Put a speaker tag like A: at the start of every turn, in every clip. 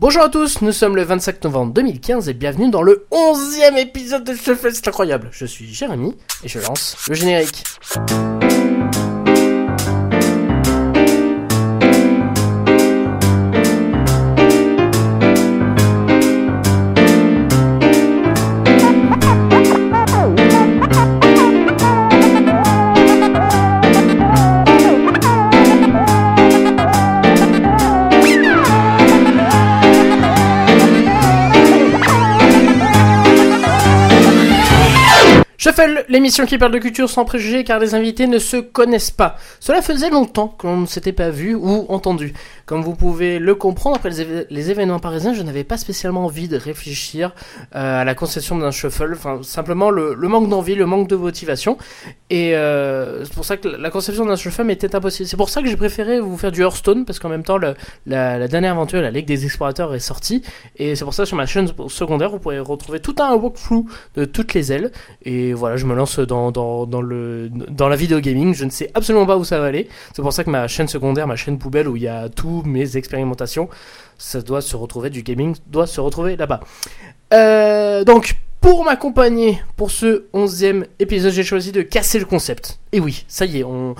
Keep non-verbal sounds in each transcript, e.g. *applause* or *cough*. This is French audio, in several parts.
A: Bonjour à tous, nous sommes le 25 novembre 2015 et bienvenue dans le 11e épisode de Shuffle, c'est incroyable. Je suis Jérémy et je lance le générique. Shuffle, l'émission qui parle de culture sans préjugés car les invités ne se connaissent pas. Cela faisait longtemps qu'on ne s'était pas vu ou entendu. Comme vous pouvez le comprendre, après les, événements parisiens, je n'avais pas spécialement envie de réfléchir euh, à la conception d'un shuffle. Enfin, simplement le, manque d'envie, le manque de motivation. Et euh, c'est pour ça que la conception d'un shuffle était impossible. C'est pour ça que j'ai préféré vous faire du Hearthstone parce qu'en même temps, la dernière aventure, la Ligue des Explorateurs, est sortie. Et c'est pour ça que sur ma chaîne secondaire, vous pourrez retrouver tout un walkthrough de toutes les ailes. Et voilà, je me lance dans, dans, le, dans la vidéo gaming. Je ne sais absolument pas où ça va aller. C'est pour ça que ma chaîne secondaire, ma chaîne poubelle où il y a tous mes expérimentations, ça doit se retrouver, du gaming doit se retrouver là-bas. Euh, donc, pour m'accompagner pour ce 11e épisode, j'ai choisi de casser le concept. Et oui, ça y est, on,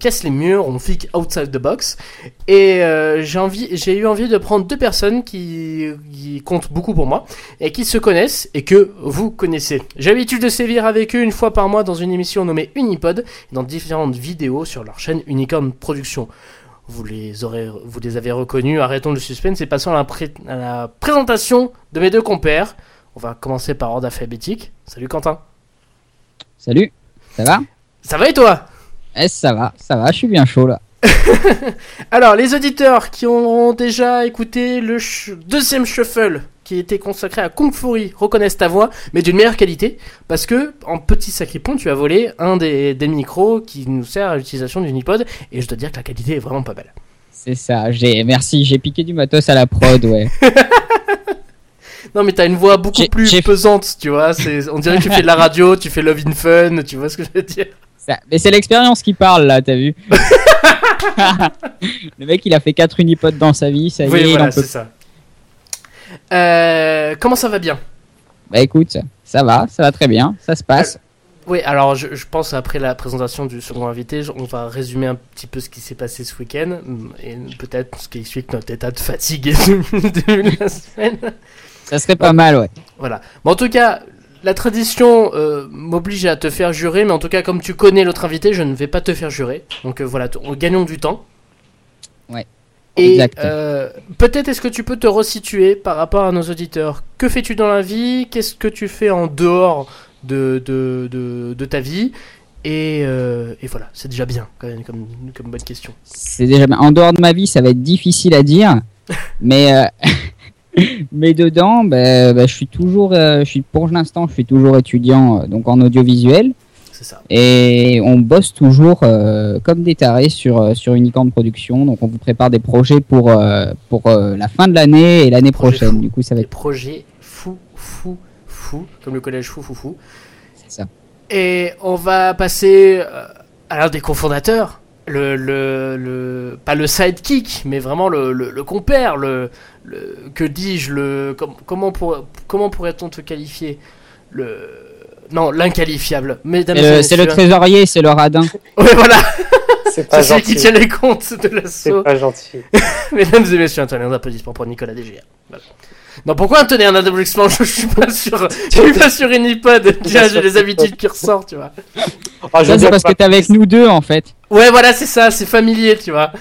A: casse les murs, on fique outside the box. Et euh, j'ai eu envie de prendre deux personnes qui, comptent beaucoup pour moi et qui se connaissent et que vous connaissez. J'ai l'habitude de sévir avec eux une fois par mois dans une émission nommée Unipod et dans différentes vidéos sur leur chaîne Unicorn Production. Vous les, aurez, vous les avez reconnus, arrêtons le suspense et passons à la présentation de mes deux compères. On va commencer par ordre alphabétique. Salut Quentin.
B: Salut, ça va?
A: Ça va et toi?
B: Eh, ça va, ça va, je suis bien chaud là. *laughs*
A: Alors, les auditeurs qui ont déjà écouté le deuxième shuffle qui était consacré à Kung Fury reconnaissent ta voix, mais d'une meilleure qualité, parce que en petit sacripant, tu as volé un des, des micros qui nous sert à l'utilisation du Nipod, et je dois dire que la qualité est vraiment pas belle.
B: C'est ça, j'ai merci, j'ai piqué du matos à la prod, ouais. *laughs*
A: Non, mais t'as une voix beaucoup plus pesante, tu vois. On dirait que tu *laughs* fais de la radio, tu fais Love in Fun, tu vois ce que je veux dire.
B: Ça- Mais c'est l'expérience qui parle là, t'as vu *laughs* Le mec il a fait 4 unipodes dans sa vie, ça y
A: oui,
B: est, il
A: voilà, c'est ça. Euh, comment ça va bien?
B: Bah écoute, ça va, ça va très bien, ça se passe.
A: Oui, alors je, je pense après la présentation du second invité, on va résumer un petit peu ce qui s'est passé ce week-end et peut-être ce qui explique notre état de fatigue *laughs* de la semaine.
B: Ça serait pas mal, ouais.
A: Voilà. Mais en tout cas, la tradition euh, m'oblige à te faire jurer, mais en tout cas, comme tu connais l'autre invité, je ne vais pas te faire jurer. Donc euh, voilà, gagnons du temps.
B: Ouais.
A: Et euh, peut-être est-ce que tu peux te resituer par rapport à nos auditeurs? Que fais-tu dans la vie? Qu'est-ce que tu fais en dehors de, de, de, de ta vie? Et, euh, et voilà, c'est déjà bien quand même, comme, comme bonne question.
B: C'est déjà bien. En dehors de ma vie, ça va être difficile à dire, *laughs* mais *laughs* mais dedans, bah, bah, je suis toujours, euh, je suis pour l'instant, je suis toujours étudiant euh, donc en audiovisuel.
A: C'est ça.
B: Et on bosse toujours euh, comme des tarés sur, sur Unicorn Production. Donc on vous prépare des projets pour, pour la fin de l'année et l'année prochaine.
A: fou.
B: Du coup, ça va
A: Des
B: être
A: projets fou, fou, fou, comme le collège fou, fou, fou.
B: ça.
A: Et on va passer à l'un des cofondateurs, le, le, le, pas le sidekick, mais vraiment le, le, le compère, le, le que dis-je, le, com- comment, pour, comment pourrait-on te qualifier le, non, l'inqualifiable. Mesdames
B: le- C'est le trésorier, c'est le radin. *laughs*
A: Ouais, voilà,
C: C'est *laughs* pas
A: c'est celui qui tient les comptes de
C: C'est
A: l'assaut.
C: pas gentil. *laughs*
A: Mesdames et messieurs, un un applaudissement pour Nicolas DGR. Voilà. Non, pourquoi un tonnerre un applaudissement je, je suis pas sur, je suis pas sur Unipod. Tiens, j'ai les habitudes qui ressortent, tu vois.
C: Veux
B: c'est parce que
C: tu
B: t'es avec nous deux en fait.
A: Ouais, voilà, c'est ça, c'est familier, tu vois.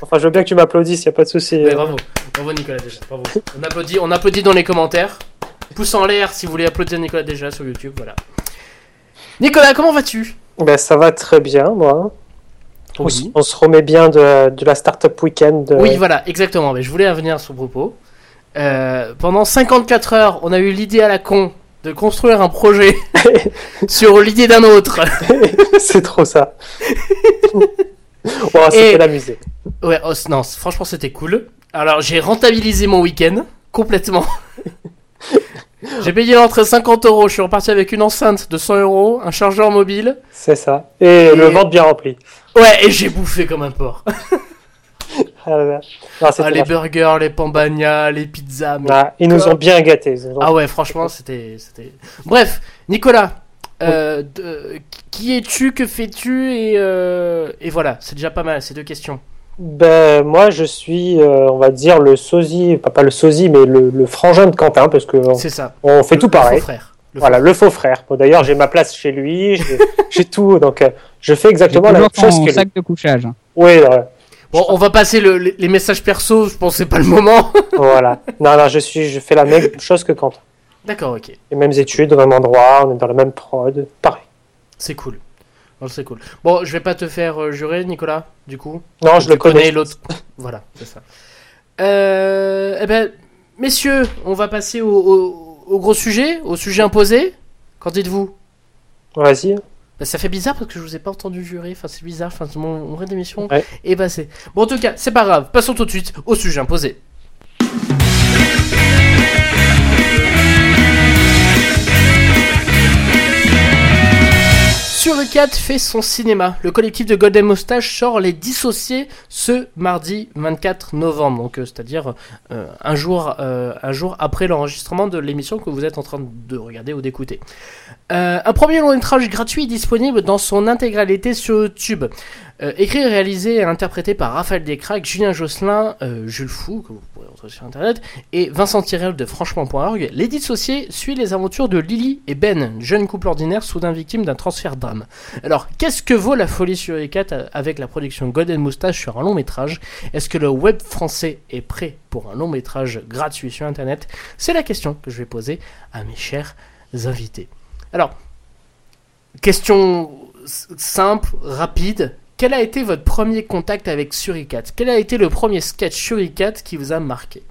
C: Enfin, je veux bien que tu m'applaudisses, y a pas de souci.
A: Ouais, bravo, bravo Nicolas déjà, bravo. On applaudit, on applaudit dans les commentaires. Pouce en l'air si vous voulez applaudir Nicolas déjà sur YouTube, voilà. Nicolas, comment vas-tu?
C: Ben, ça va très bien, moi. On, se remet bien de, de la Startup Weekend. euh,
A: Oui, voilà, exactement. Mais je voulais revenir à ce propos. Euh, pendant 54 heures, on a eu l'idée à la con de construire un projet *laughs* sur l'idée d'un autre. *laughs*
C: c'est trop ça. *laughs* *laughs* bon, c'était l'amusé.
A: Ouais, oh, non, franchement, c'était cool. Alors, j'ai rentabilisé mon week-end complètement. *laughs* j'ai payé l'entrée 50 euros. Je suis reparti avec une enceinte de 100 euros, un chargeur mobile.
C: C'est ça. Et,
A: Et-
C: le ventre bien rempli.
A: Ouais, et j'ai bouffé comme un porc. *laughs*
C: euh, non, c'était
A: Ah, les burgers, les pambagnas, les pizzas. mais-
C: Ah, ils nous ont bien gâtés. ont-
A: Ah ouais, franchement, c'était- Bref, Nicolas, euh, de- qui es-tu, que fais-tu et, euh, et voilà, c'est déjà pas mal, ces deux questions.
C: Ben, moi, je suis, euh, on va dire, le sosie, pas, pas le sosie, mais le, le frangin de Quentin, parce que on,
A: C'est ça.
C: on fait
A: Le-
C: tout
A: le
C: pareil.
A: faux frère. Le
C: Voilà, le faux frère. Bon, D'ailleurs, j'ai ma place chez lui, j'ai *laughs* tout, donc euh, je fais exactement la même chose que
B: sac de couchage.
C: Oui, ouais.
A: Bon, on va passer le- les, les messages perso, je pense que c'est pas le moment.
C: voilà. Non, non, je suis, je fais la même chose que Quentin.
A: D'accord, ok.
C: Les mêmes études, au même endroit, on est dans la même prod, pareil.
A: C'est cool. Bon, c'est cool. Bon, je vais pas te faire euh, jurer, Nicolas, du coup.
C: Non, je le connais.
A: l'autre. *laughs* voilà, c'est ça. Euh, eh ben, messieurs, on va passer au, au- au gros sujet, au sujet imposé. Qu'en dites-vous?
C: Vas-y.
A: Bah, ça fait bizarre parce que je vous ai pas entendu jurer. Enfin, c'est bizarre. Enfin, mon, mon rythme d'émission
C: Ouais.
A: est passé. Bon, en tout cas, c'est pas grave. Passons tout de suite au sujet imposé. Suricat fait son cinéma. Le collectif de Golden Moustache sort Les Dissociés ce mardi 24 novembre, donc euh, c'est-à-dire euh, un, jour, euh, un jour après l'enregistrement de l'émission que vous êtes en train de regarder ou d'écouter. Un premier long métrage gratuit est disponible dans son intégralité sur YouTube. Euh, écrit, réalisé et interprété par Raphaël Descraques, Julien Josselin, euh, Jules Fou, que vous pourrez retrouver sur internet, et Vincent Tirel de franchement.org, Les Dissociés suit les aventures de Lily et Ben, jeune couple ordinaire soudain victime d'un transfert d'âme. Alors, qu'est-ce que vaut la folie sur les 4 avec la production Golden Moustache sur un long métrage? Est-ce que le web français est prêt pour un long métrage gratuit sur internet? C'est la question que je vais poser à mes chers invités. Alors, question simple, rapide. Quel a été votre premier contact avec Suricat? Quel a été le premier sketch Suricat qui vous a marqué?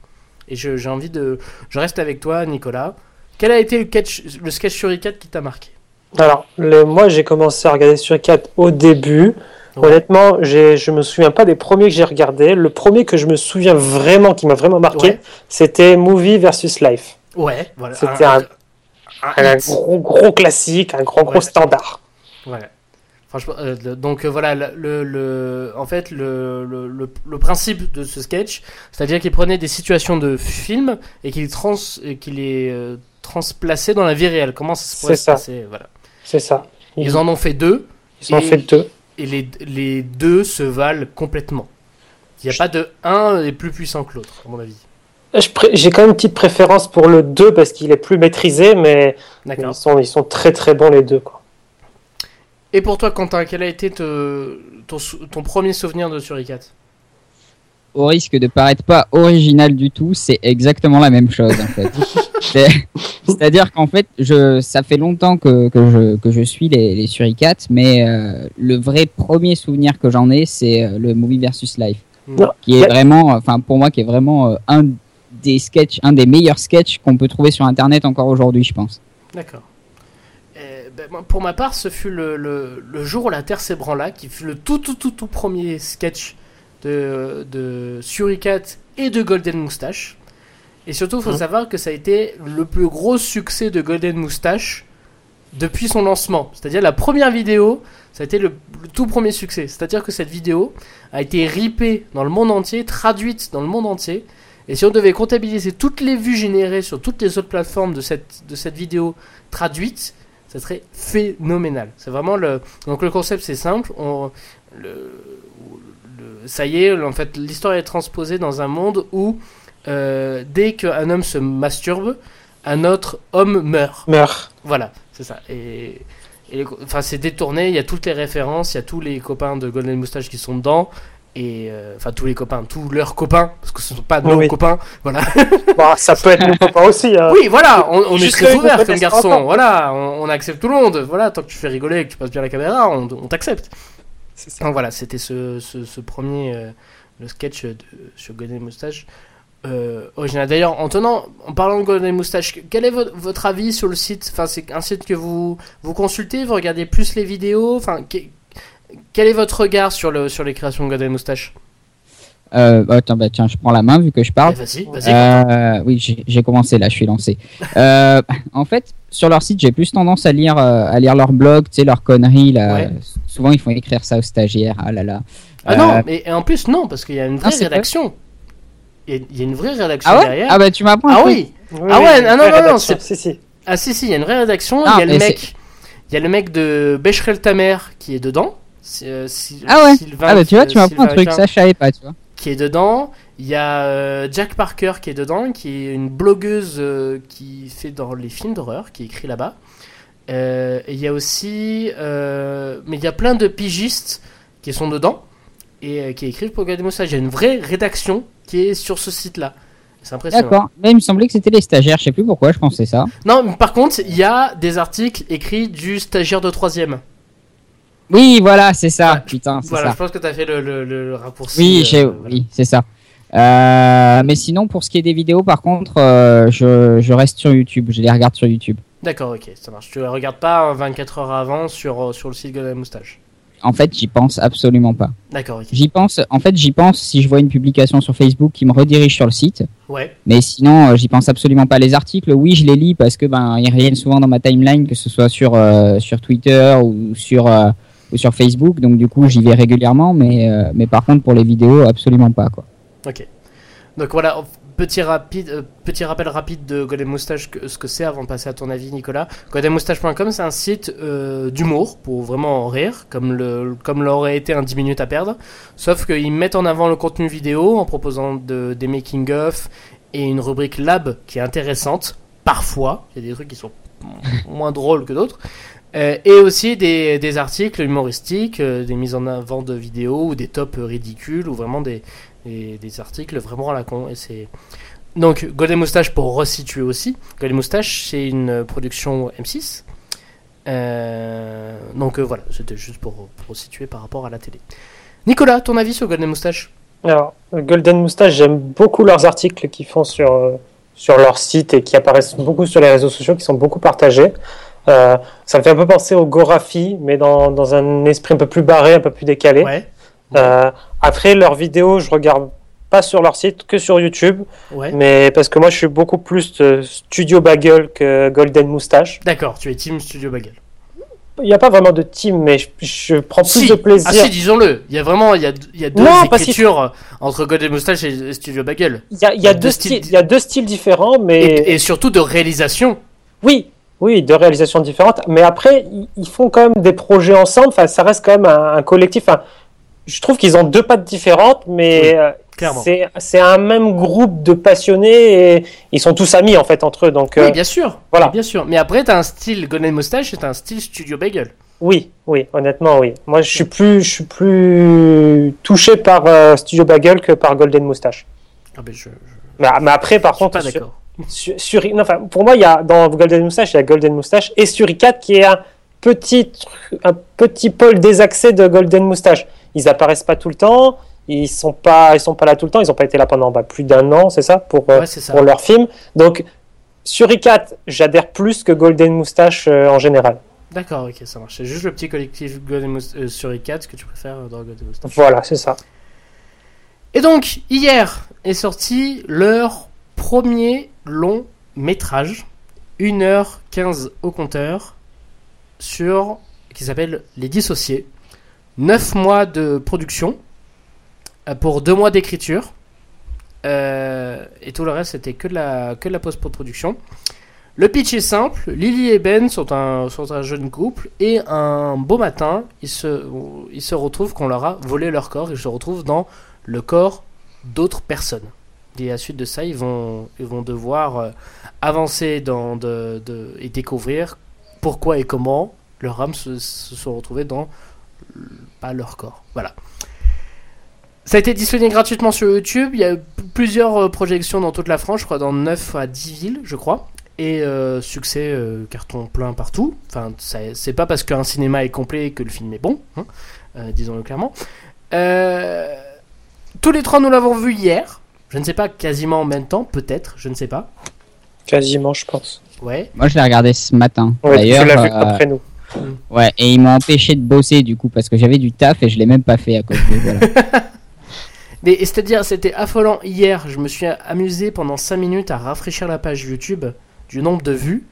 A: Et je- j'ai envie de... Je reste avec toi, Nicolas. Quel a été le, catch, le sketch Suricat qui t'a marqué?
C: Alors, le, moi, j'ai commencé à regarder sur 4 au début.
A: Ouais.
C: Honnêtement, je me souviens pas des premiers que j'ai regardés. Le premier que je me souviens vraiment, qui m'a vraiment marqué,
A: Ouais.
C: c'était Movie versus Life.
A: Ouais, voilà.
C: C'était un- gros, gros classique, un gros, gros standard.
A: Ouais. Franchement, euh, donc euh, voilà, le, en fait, le, le, le- le principe de ce sketch, c'est-à-dire qu'il prenait des situations de film et qu'il trans, qu'il les euh, transplaçait dans la vie réelle. Comment ça se pourrait se passer Voilà.
C: C'est ça.
A: Ils en ont fait deux
C: Ils en ont fait deux.
A: et les, les deux se valent complètement. Il n'y a pas de un est plus puissant que l'autre, à mon avis.
C: Pré- J'ai quand même une petite préférence pour le 2 parce qu'il est plus maîtrisé, mais ils sont, ils sont très très bons les deux. Quoi.
A: Et pour toi, Quentin, quel a été te- ton, premier souvenir de Suricat?
B: Au risque de paraître pas original du tout, c'est exactement la même chose en fait. *laughs* C'est- C'est-à-dire qu'en fait, je, ça fait longtemps que, que, je, que je suis les, les Suricates, mais euh, le vrai premier souvenir que j'en ai, c'est euh, le Movie versus Life,
C: Non.
B: qui est vraiment, enfin pour moi, qui est vraiment euh, un des sketchs, un des meilleurs sketchs qu'on peut trouver sur Internet encore aujourd'hui, je pense.
A: D'accord. Pour ma part, ce fut le, le- le jour où la Terre s'ébranla, qui fut le tout tout tout tout premier sketch de, de Suricat et de Golden Moustache. Et surtout, il faut
C: Mhm.
A: savoir que ça a été le plus gros succès de Golden Moustache depuis son lancement. C'est-à-dire la première vidéo, ça a été le, le tout premier succès. C'est-à-dire que cette vidéo a été ripée dans le monde entier, traduite dans le monde entier. Et si on devait comptabiliser toutes les vues générées sur toutes les autres plateformes de cette, de cette vidéo traduite, ça serait phénoménal. C'est vraiment le. Donc le concept c'est simple. On, le, le- ça y est, en fait, l'histoire est transposée dans un monde où euh, dès qu'un homme se masturbe, un autre homme meurt.
C: Meurt.
A: Voilà, c'est ça. Et, enfin, c'est détourné. Il y a toutes les références. Il y a tous les copains de Golden Moustache qui sont dedans. Et euh, enfin, tous les copains, tous leurs copains, parce que ce ne sont pas nos
C: Oui.
A: copains. Voilà. *laughs*
C: Bon, ça peut être mon papa aussi. hein.
A: Oui, voilà, on, on est très ouvert comme garçon. Voilà, on, on accepte tout le monde. Voilà, tant que tu fais rigoler et que tu passes bien la caméra, on, on t'accepte. Donc voilà, c'était ce, ce, ce premier euh, le sketch de, sur Golden Moustache. Euh, original. D'ailleurs, en tenant, en parlant de Golden Moustache, quel est votre, votre avis sur le site? Enfin, c'est un site que vous vous consultez, vous regardez plus les vidéos. Enfin, quel est votre regard sur le sur les créations de Golden Moustache?
B: Euh, attends, bah, tiens, je prends la main vu que je parle.
A: Eh, Vas-y, vas-y.
B: Euh, oui, j'ai commencé là, je suis lancé. Euh, en fait, sur leur site, j'ai plus tendance à lire, euh, à lire leur blog, tu sais, leurs conneries. Là.
A: Ouais.
B: Souvent, ils font écrire ça aux stagiaires. Ah là là.
A: Ah
B: Euh,
A: non, mais et en plus, non, parce qu'il y a une vraie
B: c'est pas-
A: rédaction. Il y, a, une vraie rédaction
B: Ah ouais?
A: derrière.
B: Ah bah tu m'apprends
A: Ah oui
C: Oui,
A: Ah ouais, ah non,
C: vraie
A: non, non,
C: Si, si.
A: Ah si, si, il y a une vraie rédaction.
B: Ah,
A: il y a le mec. Il y a le mec de Becherel Tamer qui est dedans. Euh,
B: Ah ouais.
A: Sylvain-
B: Ah bah tu vois, tu m'apprends un truc, ça je savais pas, tu vois.
A: qui est dedans. Il y a euh, Jack Parker qui est dedans, qui est une blogueuse euh, qui fait dans les films d'horreur, qui écrit là-bas. Et il y a aussi, mais il y a plein de pigistes qui sont dedans et qui écrivent pour Golden Moustache. Il y a une vraie rédaction qui est sur ce site-là. C'est impressionnant.
B: D'accord. Mais il me semblait que c'était les stagiaires, je sais plus pourquoi je pensais ça.
A: Non, mais par contre, il y a des articles écrits du stagiaire de troisième.
B: Oui, voilà, c'est ça.
A: Ouais,
B: Putain, c'est
A: Voilà,
B: ça.
A: je pense que tu as fait le, le- le raccourci.
B: Oui,
A: euh, voilà.
B: oui, c'est ça. Euh, mais sinon, pour ce qui est des vidéos, par contre, euh, je, je reste sur YouTube. Je les regarde sur YouTube.
A: D'accord, ok, ça marche. Tu ne regardes pas euh, 24 heures avant sur, sur le site Golden Moustache.
B: En fait, j'y pense absolument pas.
A: D'accord, ok.
B: J'y pense. En fait, j'y pense si je vois une publication sur Facebook qui me redirige sur le site.
A: Ouais,
B: Mais sinon, j'y pense absolument pas. Les articles, oui, je les lis parce que ben ils reviennent souvent dans ma timeline, que ce soit sur euh, sur Twitter ou sur ou sur Facebook. Donc du coup, j'y vais régulièrement. Mais euh, mais par contre, pour les vidéos, absolument pas quoi.
A: ok. Donc voilà, petit, rapide, euh, petit rappel rapide de Golden Moustache, que, ce que c'est avant de passer à ton avis, Nicolas. GoldenMoustache.com, c'est un site euh, d'humour pour vraiment en rire, comme le comme l'aurait été un 10 minutes à perdre. Sauf qu'ils mettent en avant le contenu vidéo en proposant de, des making-of et une rubrique lab qui est intéressante, parfois. Il y a des trucs qui sont *laughs* moins drôles que d'autres. Euh, et aussi des, articles humoristiques, euh, des mises en avant de vidéos ou des tops ridicules ou vraiment des, des, articles vraiment à la con. Et c'est donc Golden Moustache pour resituer aussi. Golden Moustache c'est une production M6. Euh, donc voilà, c'était juste pour, pour resituer par rapport à la télé. Nicolas, ton avis sur Golden Moustache?
C: Alors, Golden Moustache, j'aime beaucoup leurs articles qu'ils font sur, sur leur site et qui apparaissent beaucoup sur les réseaux sociaux, qui sont beaucoup partagés. Euh, ça me fait un peu penser au Gorafi, mais dans, dans un esprit un peu plus barré, un peu plus décalé.
A: Ouais.
C: Euh, après, leurs vidéos, je regarde pas sur leur site, que sur YouTube,
A: Ouais.
C: mais parce que moi, je suis beaucoup plus euh, Studio Bagel que Golden Moustache.
A: D'accord, tu es Team Studio Bagel.
C: Il n'y a pas vraiment de team, mais je, je prends plus
A: Si.
C: de plaisir.
A: Ah si, disons-le. Il y a vraiment il y a, il y a deux
C: Non,
A: écritures entre Golden Moustache et Studio Bagel.
C: Il y a, il y a
A: deux
C: deux
A: styles
C: styles, il y a deux styles différents, mais
A: Et, et surtout de réalisation.
C: Oui, oui, deux réalisations différentes. Mais après, ils- font quand même des projets ensemble. Enfin, ça reste quand même un, un collectif. Enfin, je trouve qu'ils ont deux pattes différentes, mais
A: Oui,
C: euh,
A: clairement.
C: c'est un même groupe de passionnés et ils sont tous amis en fait entre eux. Donc euh,
A: Oui, bien sûr.
C: voilà.
A: Bien sûr. Mais après, t'as un style Golden Moustache et t'as un style Studio Bagel.
C: oui, oui, honnêtement, oui. Moi, je suis plus, je suis plus touché par euh, Studio Bagel que par Golden Moustache.
A: Ah ben je, je,
C: Mais, mais après, par
A: je suis
C: contre,
A: pas
C: sur-
A: d'accord.
C: Sur, sur- non, enfin, pour moi, il y a dans Golden Moustache, il y a Golden Moustache et Suricat qui est un petit, un petit pôle désaxé de Golden Moustache. Ils apparaissent pas tout le temps, ils sont pas, ils sont pas là tout le temps, ils ont pas été là pendant bah, plus d'un an, c'est ça, pour, euh,
A: Ouais, c'est ça.
C: pour leur film. Donc, Suricat, j'adhère plus que Golden Moustache euh, en général.
A: D'accord, ok, ça marche. C'est juste le petit collectif Golden Moustache euh, sur i4 que tu préfères dans Golden Moustache.
C: Voilà, c'est ça.
A: Et donc, hier est sorti leur premier long métrage, 1h15 au compteur, sur qui s'appelle Les Dissociés. 9 mois de production euh, pour 2 mois d'écriture. Euh, et tout le reste, c'était que de la, que post-production. Le pitch est simple. Lily et Ben sont un, sont un jeune couple. Et un beau matin, ils se, ils se retrouvent qu'on leur a volé leur corps. Ils se retrouvent dans le corps d'autres personnes. Et à la suite de ça, ils vont, ils vont devoir euh, avancer dans de, de- et découvrir pourquoi et comment leurs âmes se, se sont retrouvées dans pas leur corps. Voilà. Ça a été disponible gratuitement sur YouTube. Il y a eu plusieurs euh, projections dans toute la France, je crois dans 9 à 10 villes, je crois. Et euh, succès, carton plein partout. Enfin, c'est pas parce qu'un cinéma est complet que le film est bon, hein, disons-le clairement. Tous les trois, nous l'avons vu hier. Je ne sais pas quasiment en même temps, peut-être, je ne sais pas.
C: Quasiment, je pense.
A: Ouais.
B: Moi, je l'ai regardé ce matin.
C: Ouais,
B: D'ailleurs,
C: tu l'as vu
B: euh,
C: après nous.
B: ouais, et ils m'ont empêché de bosser du coup parce que j'avais du taf et je l'ai même pas fait à cause de voilà. *laughs*
A: Et c'est-à-dire, c'était affolant hier. Je me suis amusé pendant 5 minutes à rafraîchir la page YouTube du nombre de vues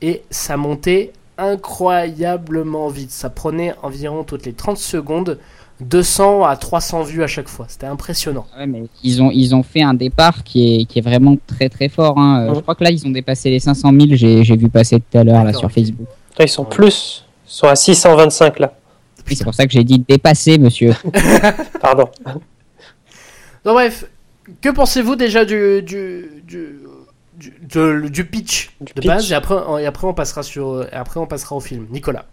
A: et ça montait incroyablement vite. Ça prenait environ toutes les 30 secondes 200 à 300 vues à chaque fois. C'était impressionnant.
B: Ouais, mais ils ont ils ont fait un départ qui est qui est vraiment très très fort. Hein. Je crois que là ils ont dépassé les 500 000. J'ai j'ai vu passer tout à l'heure là sur
A: ok.
B: Facebook.
C: Là, ils sont plus. Ils sont à 625 là.
B: C'est pour ça que j'ai dit dépasser, monsieur. *laughs*
C: Pardon.
A: Donc bref, que pensez-vous déjà du du du, du, de- du pitch
C: Du
A: de
C: pitch.
A: base et après et après on passera sur et après on passera au film. Nicolas.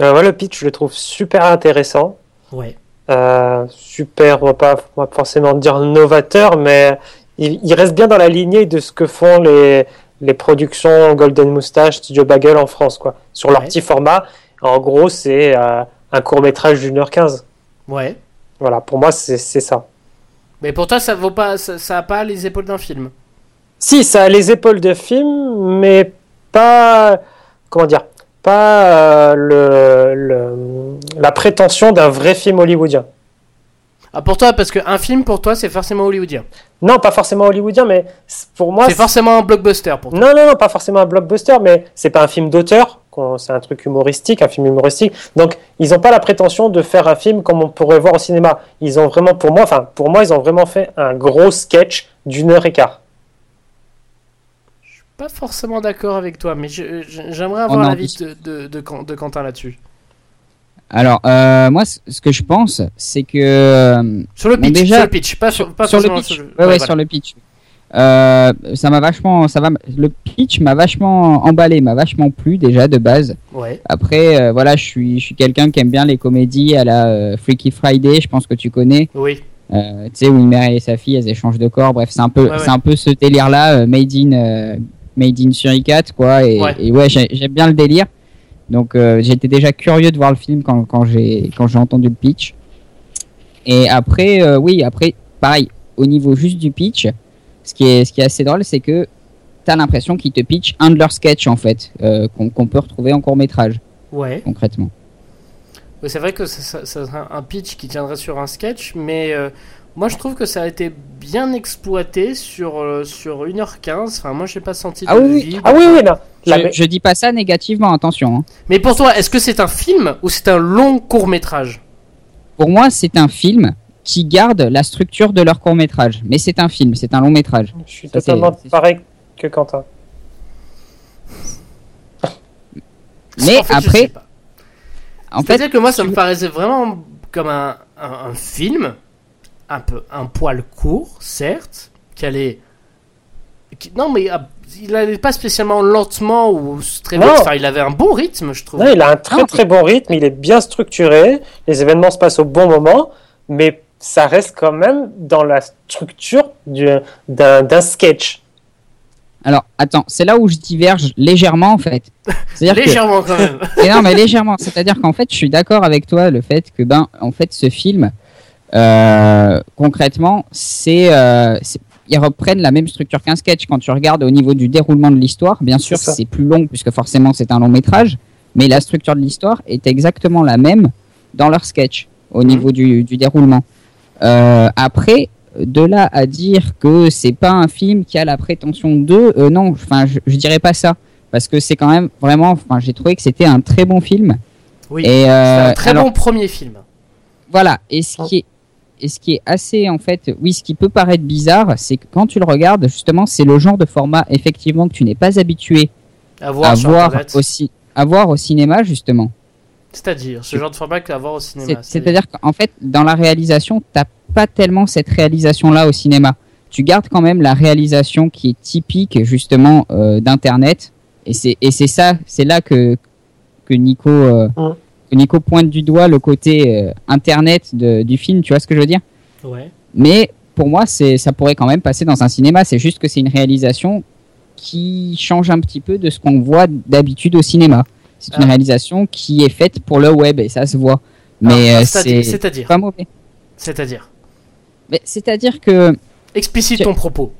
C: Euh, ouais, le pitch, je le trouve super intéressant.
A: Ouais.
C: Euh, super, on va pas, on va pas forcément dire novateur, mais il, il reste bien dans la lignée de ce que font les, les productions Golden Moustache, Studio Bagel en France, quoi. Sur leur
A: Ouais.
C: petit format. En gros, c'est euh, un court métrage d'une heure quinze.
A: Ouais.
C: Voilà, pour moi, c'est c'est ça.
A: Mais pour toi ça vaut pas ça, ça a pas les épaules d'un film?
C: Si, ça a les épaules de film, mais pas. Comment dire Pas euh, le, le- la prétention d'un vrai film hollywoodien.
A: Ah pour toi parce qu'un film pour toi c'est forcément hollywoodien.
C: Non, pas forcément hollywoodien, mais pour moi.
A: c'est forcément un blockbuster pour toi.
C: Non, non, non, pas forcément un blockbuster, mais c'est pas un film d'auteur. C'est un truc humoristique, un film humoristique. Donc, ils n'ont pas la prétention de faire un film comme on pourrait voir au cinéma. Ils ont vraiment, pour moi, enfin, pour moi, ils ont vraiment fait un gros sketch d'une heure et quart.
A: Pas forcément d'accord avec toi, mais je- je- j'aimerais
B: On
A: avoir l'avis de, de, de, de Quentin là-dessus.
B: Alors euh, moi ce que je pense c'est que euh,
A: Sur le pitch,
B: déjà,
A: sur le pitch, pas sur, pas
B: sur le pitch.
A: sur
B: Ouais,
A: ouais,
B: ouais,
A: voilà.
B: sur le pitch. Euh, ça m'a vachement, ça va, le pitch m'a vachement emballé, m'a vachement plu déjà de base.
A: Ouais.
B: Après, euh, voilà, je suis, je suis quelqu'un qui aime bien les comédies à la euh, Freaky Friday, je pense que tu connais.
A: Oui.
B: Tu sais où une mère et sa fille, elles échangent de corps. Bref, c'est un peu,
A: Ouais, ouais.
B: c'est un peu ce délire-là, made in, made in Suricat, quoi. Et
A: Ouais.
B: et ouais, j'ai- j'aime bien le délire. Donc, euh, j'étais déjà curieux de voir le film quand, quand j'ai, entendu le pitch. Et après, euh, oui, après, pareil, au niveau juste du pitch, ce qui est, ce qui est assez drôle, c'est que t'as l'impression qu'ils te pitch un de leurs sketchs, en fait, euh, qu'on, peut retrouver en court métrage,
A: Ouais.
B: concrètement.
A: Oui, c'est vrai que ça, ça- ça serait un pitch qui tiendrait sur un sketch, mais moi je trouve que ça a été bien exploité sur, euh, sur 1h15. Enfin, moi j'ai pas senti de
B: Ah oui, oui.
A: vide.
C: Ah oui, oui, non.
B: Je, je dis pas ça négativement, attention. hein.
A: Mais pour toi, est-ce que c'est un film ou c'est un long court métrage
B: Pour moi, c'est un film qui garde la structure de leur court métrage. Mais c'est un film, c'est un long métrage.
C: Je suis
B: Ça, c'est-
C: totalement
B: c'est-
C: pareil que Quentin. *laughs*
B: Mais
A: En fait, je
B: après,
A: pas.
B: en fait,
A: C'est-à-dire que moi ça
B: tu
A: me paraissait vraiment comme un, un, un film, un peu un poil court, certes, qui allait. qui- non, mais ah, il allait pas spécialement lentement ou très vite. Enfin, il avait un bon rythme, je trouve.
C: Non, il a un très très bon rythme, il est bien structuré, les événements se passent au bon moment, mais ça reste quand même dans la structure du- d'un sketch.
B: alors attends, c'est là où je diverge légèrement en fait. Que
A: Légèrement quand même.
B: Et non, mais légèrement. C'est-à-dire qu'en fait, je suis d'accord avec toi le fait que ben, en fait, ce film, euh, concrètement, c'est, euh, c'est- ils reprennent la même structure qu'un sketch. Quand tu regardes au niveau du déroulement de l'histoire, bien sûr,
C: C'est
B: plus long puisque forcément c'est un long métrage, mais la structure de l'histoire est exactement la même dans leur sketch au niveau du, du déroulement. Euh, après, de là à dire que c'est pas un film qui a la prétention de, euh, non, enfin, je, je dirais pas ça parce que c'est quand même vraiment, enfin, j'ai trouvé que c'était un très bon film.
A: Oui. C'est
B: euh,
A: un très
B: alors,
A: bon premier film.
B: voilà. Et ce qui est et ce qui est assez en fait, oui, ce qui peut paraître bizarre, c'est que quand tu le regardes, justement, c'est le genre de format effectivement que tu n'es pas habitué
A: À voir
B: à aussi, à voir au cinéma justement.
A: C'est-à-dire, ce genre de format qu'à voir au cinéma.
B: C'est-à-dire qu'en fait, dans la réalisation, t'as pas tellement cette réalisation-là au cinéma. Tu gardes quand même la réalisation qui est typique justement euh, d'internet, et c'est ça, c'est là que que Nico euh,
C: Mhm.
B: Nico pointe du doigt le côté euh, internet de- du film. Tu vois ce que je veux dire?
A: Ouais.
B: Mais pour moi, c'est ça pourrait quand même passer dans un cinéma. C'est juste que c'est une réalisation qui change un petit peu de ce qu'on voit d'habitude au cinéma. C'est une
A: Ah.
B: réalisation qui est faite pour le web et ça se voit. Mais
A: Ah,
B: euh, c'est
A: C'est-à-dire.
B: pas mauvais.
A: C'est-à-dire.
B: C'est-à-dire que
A: Explicite ton propos.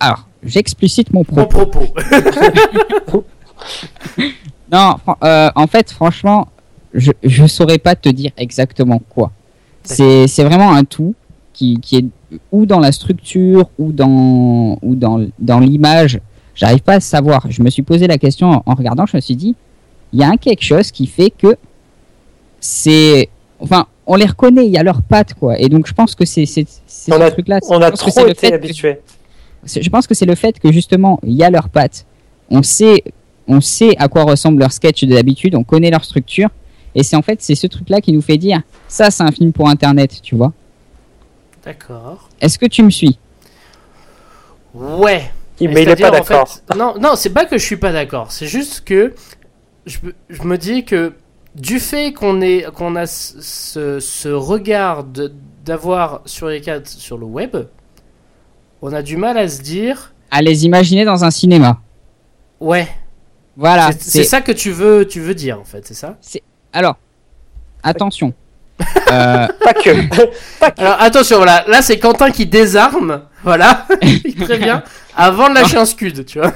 B: alors j'explicite mon
A: Mon
B: propos.
A: propos. *laughs*
B: Non, euh, en fait, franchement, je je saurais pas te dire exactement quoi. C'est c'est vraiment un tout qui qui est ou dans la structure ou dans ou dans dans l'image. J'arrive pas à savoir. Je me suis posé la question en, en regardant. Je me suis dit, il y a un quelque chose qui fait que c'est enfin on les reconnaît, il y a leurs pattes, quoi. Et donc, je pense que c'est c'est c'est
C: On
B: ce
C: a-
B: truc-là.
C: On a trop
B: le
C: été
B: que- c'est- Je pense que c'est le fait que justement, il y a leurs pattes. On sait, on sait à quoi ressemble leur sketch d'habitude, on connaît leur structure. Et c'est en fait, c'est ce truc-là qui nous fait dire, ça, c'est un film pour Internet, tu vois.
A: D'accord.
B: Est-ce que tu me suis?
A: Ouais.
C: Il- Mais il n'est pas
A: en fait-
C: d'accord.
A: non, non, c'est pas que je suis pas d'accord. C'est juste que je, me- je me dis que du fait qu'on qu'on a ce, ce- regard de- d'avoir sur les quatre sur le web, on a du mal à se dire
B: À les imaginer dans un cinéma.
A: ouais.
B: Voilà.
A: c'est c'est ça que tu veux tu veux dire en fait, c'est ça?
B: Alors, attention. *laughs* Euh,
C: Pas que. pas que.
A: Alors attention, voilà, là c'est Quentin qui désarme, voilà, *laughs* il prévient avant de lâcher un scud, tu vois.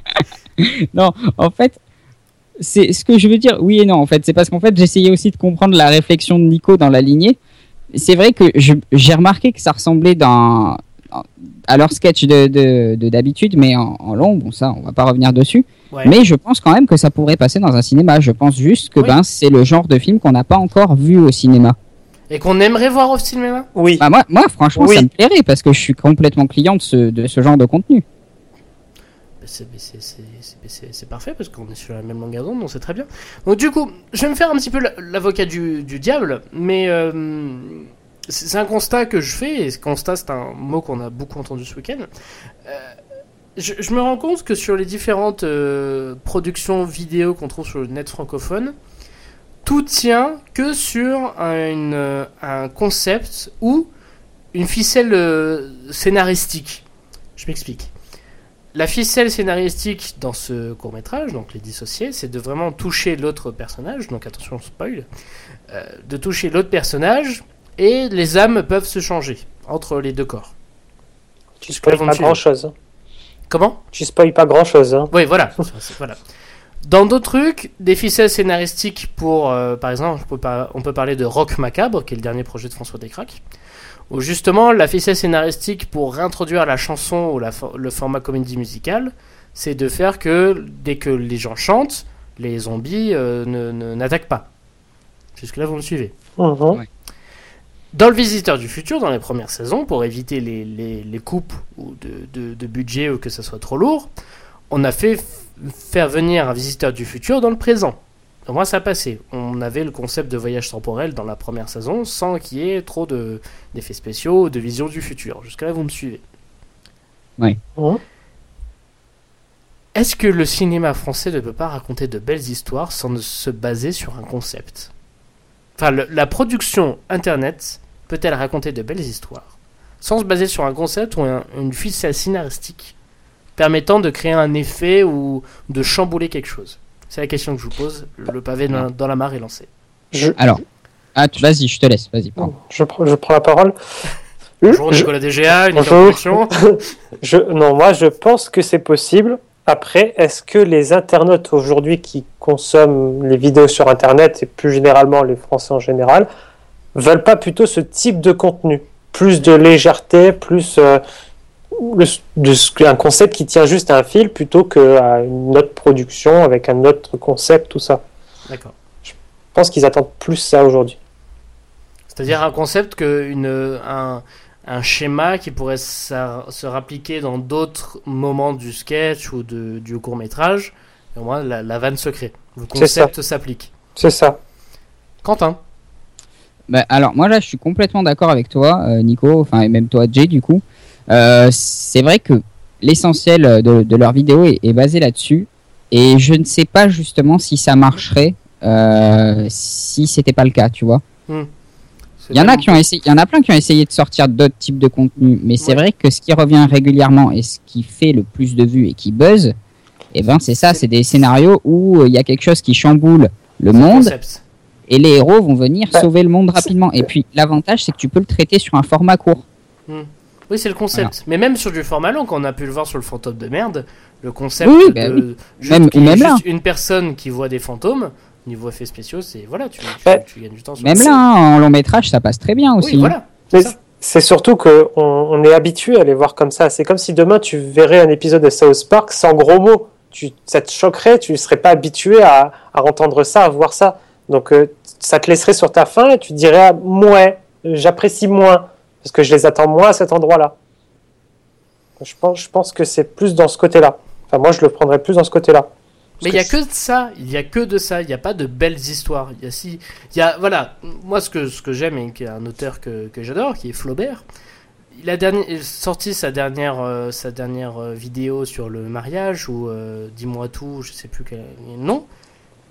A: *laughs*
B: non, en fait, c'est ce que je veux dire. Oui et non, en fait, c'est parce qu'en fait, j'essayais aussi de comprendre la réflexion de Nico dans la lignée. C'est vrai que j'ai remarqué que ça ressemblait dans, à leur sketch de de- de d'habitude, mais en, en long. Bon, ça, on va pas revenir dessus.
A: Ouais.
B: Mais je pense quand même que ça pourrait passer dans un cinéma. Je pense juste que
A: Oui.
B: ben c'est le genre de film qu'on n'a pas encore vu au cinéma.
A: Et qu'on aimerait voir au cinéma?
C: Oui.
B: Bah moi, moi franchement,
C: Oui.
B: ça me plairait parce que je suis complètement client de ce, de ce genre de contenu.
A: Mais C'est parfait parce qu'on est sur la même longueur d'onde, donc c'est très bien. Donc du coup, je vais me faire un petit peu la- l'avocat du, du diable, mais euh, c'est c'est un constat que je fais, et ce constat c'est un mot qu'on a beaucoup entendu ce week-end. Euh, je, je me rends compte que sur les différentes euh, productions vidéo qu'on trouve sur le net francophone, tout tient que sur un, une, euh, un concept ou une ficelle euh, scénaristique. Je m'explique. La ficelle scénaristique dans ce court métrage, donc les dissociés, c'est de vraiment toucher l'autre personnage, donc attention spoil, euh, de toucher l'autre personnage et les âmes peuvent se changer entre les deux corps.
C: Tu spoil pas grand chose.
A: Comment?
C: Tu spoil pas grand chose. Hein.
A: Oui, voilà. Voilà. Dans d'autres trucs, des ficelles scénaristiques pour, euh, par exemple, on peut, par- on peut parler de Rock Macabre, qui est le dernier projet de François Descraques, où justement la ficelle scénaristique pour réintroduire la chanson ou la for- le format comédie musicale, c'est de faire que dès que les gens chantent, les zombies euh, ne- ne- n'attaquent pas. Jusque-là, vous me suivez.
C: Mhm.
A: Dans le Visiteur du Futur, dans les premières saisons, pour éviter les, les, les coupes ou de, de, de budget ou que ça soit trop lourd, on a fait faire venir un Visiteur du Futur dans le présent. Au moins, ça a passé. On avait le concept de voyage temporel dans la première saison sans qu'il y ait trop de- d'effets spéciaux ou de vision du futur. Jusque-là, vous me suivez.
B: Oui.
A: Est-ce que le cinéma français ne peut pas raconter de belles histoires sans se baser sur un concept? Enfin, le- la production internet peut-elle raconter de belles histoires? Sans se baser sur un concept ou un- une ficelle scénaristique permettant de créer un effet ou de chambouler quelque chose? C'est la question que je vous pose. Le pavé dans, dans la mare est lancé.
C: Je,
B: Alors, ah, tu- vas-y, je te laisse, vas-y. pardon.
C: je, prends- je prends la parole.
A: Bonjour
C: Je-
A: Nicolas DGA, une
C: Bonjour.
A: introduction. *laughs*
C: Je, non, moi je pense que c'est possible. Après, est-ce que les internautes aujourd'hui qui consomment les vidéos sur Internet et plus généralement les Français en général veulent pas plutôt ce type de contenu, plus de légèreté, plus euh, le- de- un concept qui tient juste à un fil plutôt qu'à une autre production avec un autre concept, tout ça?
A: D'accord.
C: Je pense qu'ils attendent plus ça aujourd'hui.
A: C'est-à-dire un concept que une, un, un schéma qui pourrait sa- se rappliquer dans d'autres moments du sketch ou de, du court métrage. Et au moins la, la vanne se crée. Le concept s'applique.
C: C'est ça.
A: Quentin.
B: Bah, alors moi là je suis complètement d'accord avec toi euh, Nico, enfin et même toi Jay du coup. Euh, c'est vrai que l'essentiel de, de leur vidéo est, est basé là-dessus et je ne sais pas justement si ça marcherait euh, si c'était pas le cas, tu vois. Il y en a qui ont essayé, il y en a plein qui ont essayé de sortir d'autres types de contenus, mais c'est vrai que ce qui revient régulièrement et ce qui fait le plus de vues et qui buzz, eh ben c'est ça, c'est des scénarios où euh, il y a quelque chose qui chamboule le monde
A: Concept.
B: et les héros vont venir
C: Bah,
B: sauver le monde rapidement. Et puis l'avantage, c'est que tu peux le traiter sur un format court.
A: Oui, c'est le concept. Mais même sur du format long, quand on a pu le voir sur le fantôme de merde, le concept
B: Oui, oui,
A: de
B: bah oui.
A: juste
B: Même-
A: juste une personne qui voit des fantômes, niveau effets spéciaux, c'est voilà, tu, tu,
C: Ouais.
A: tu gagnes du temps. sur
B: Même là, hein, en long métrage, ça passe très bien aussi.
A: Oui, voilà. C'est
C: surtout que on, on est habitué à les voir comme ça. C'est comme si demain tu verrais un épisode de South Park sans gros mots. Tu, ça te choquerait, tu ne serais pas habitué à, à entendre ça, à voir ça. Donc euh, ça te laisserait sur ta faim et tu te dirais ah, ouais, j'apprécie moins parce que je les attends moins à cet endroit-là. Je pense, je pense que c'est plus dans ce côté-là. Enfin, moi, je le prendrais plus dans ce côté-là.
A: Mais il y a que de ça, il y a que de ça, il n'y a pas de belles histoires. Il y a si, il y a voilà, moi ce que ce que j'aime et qui est un auteur que, que j'adore, qui est Flaubert. Il a dernier, sorti sa dernière euh, sa dernière euh, vidéo sur le mariage ou euh, dis-moi tout, je sais plus quel est nom.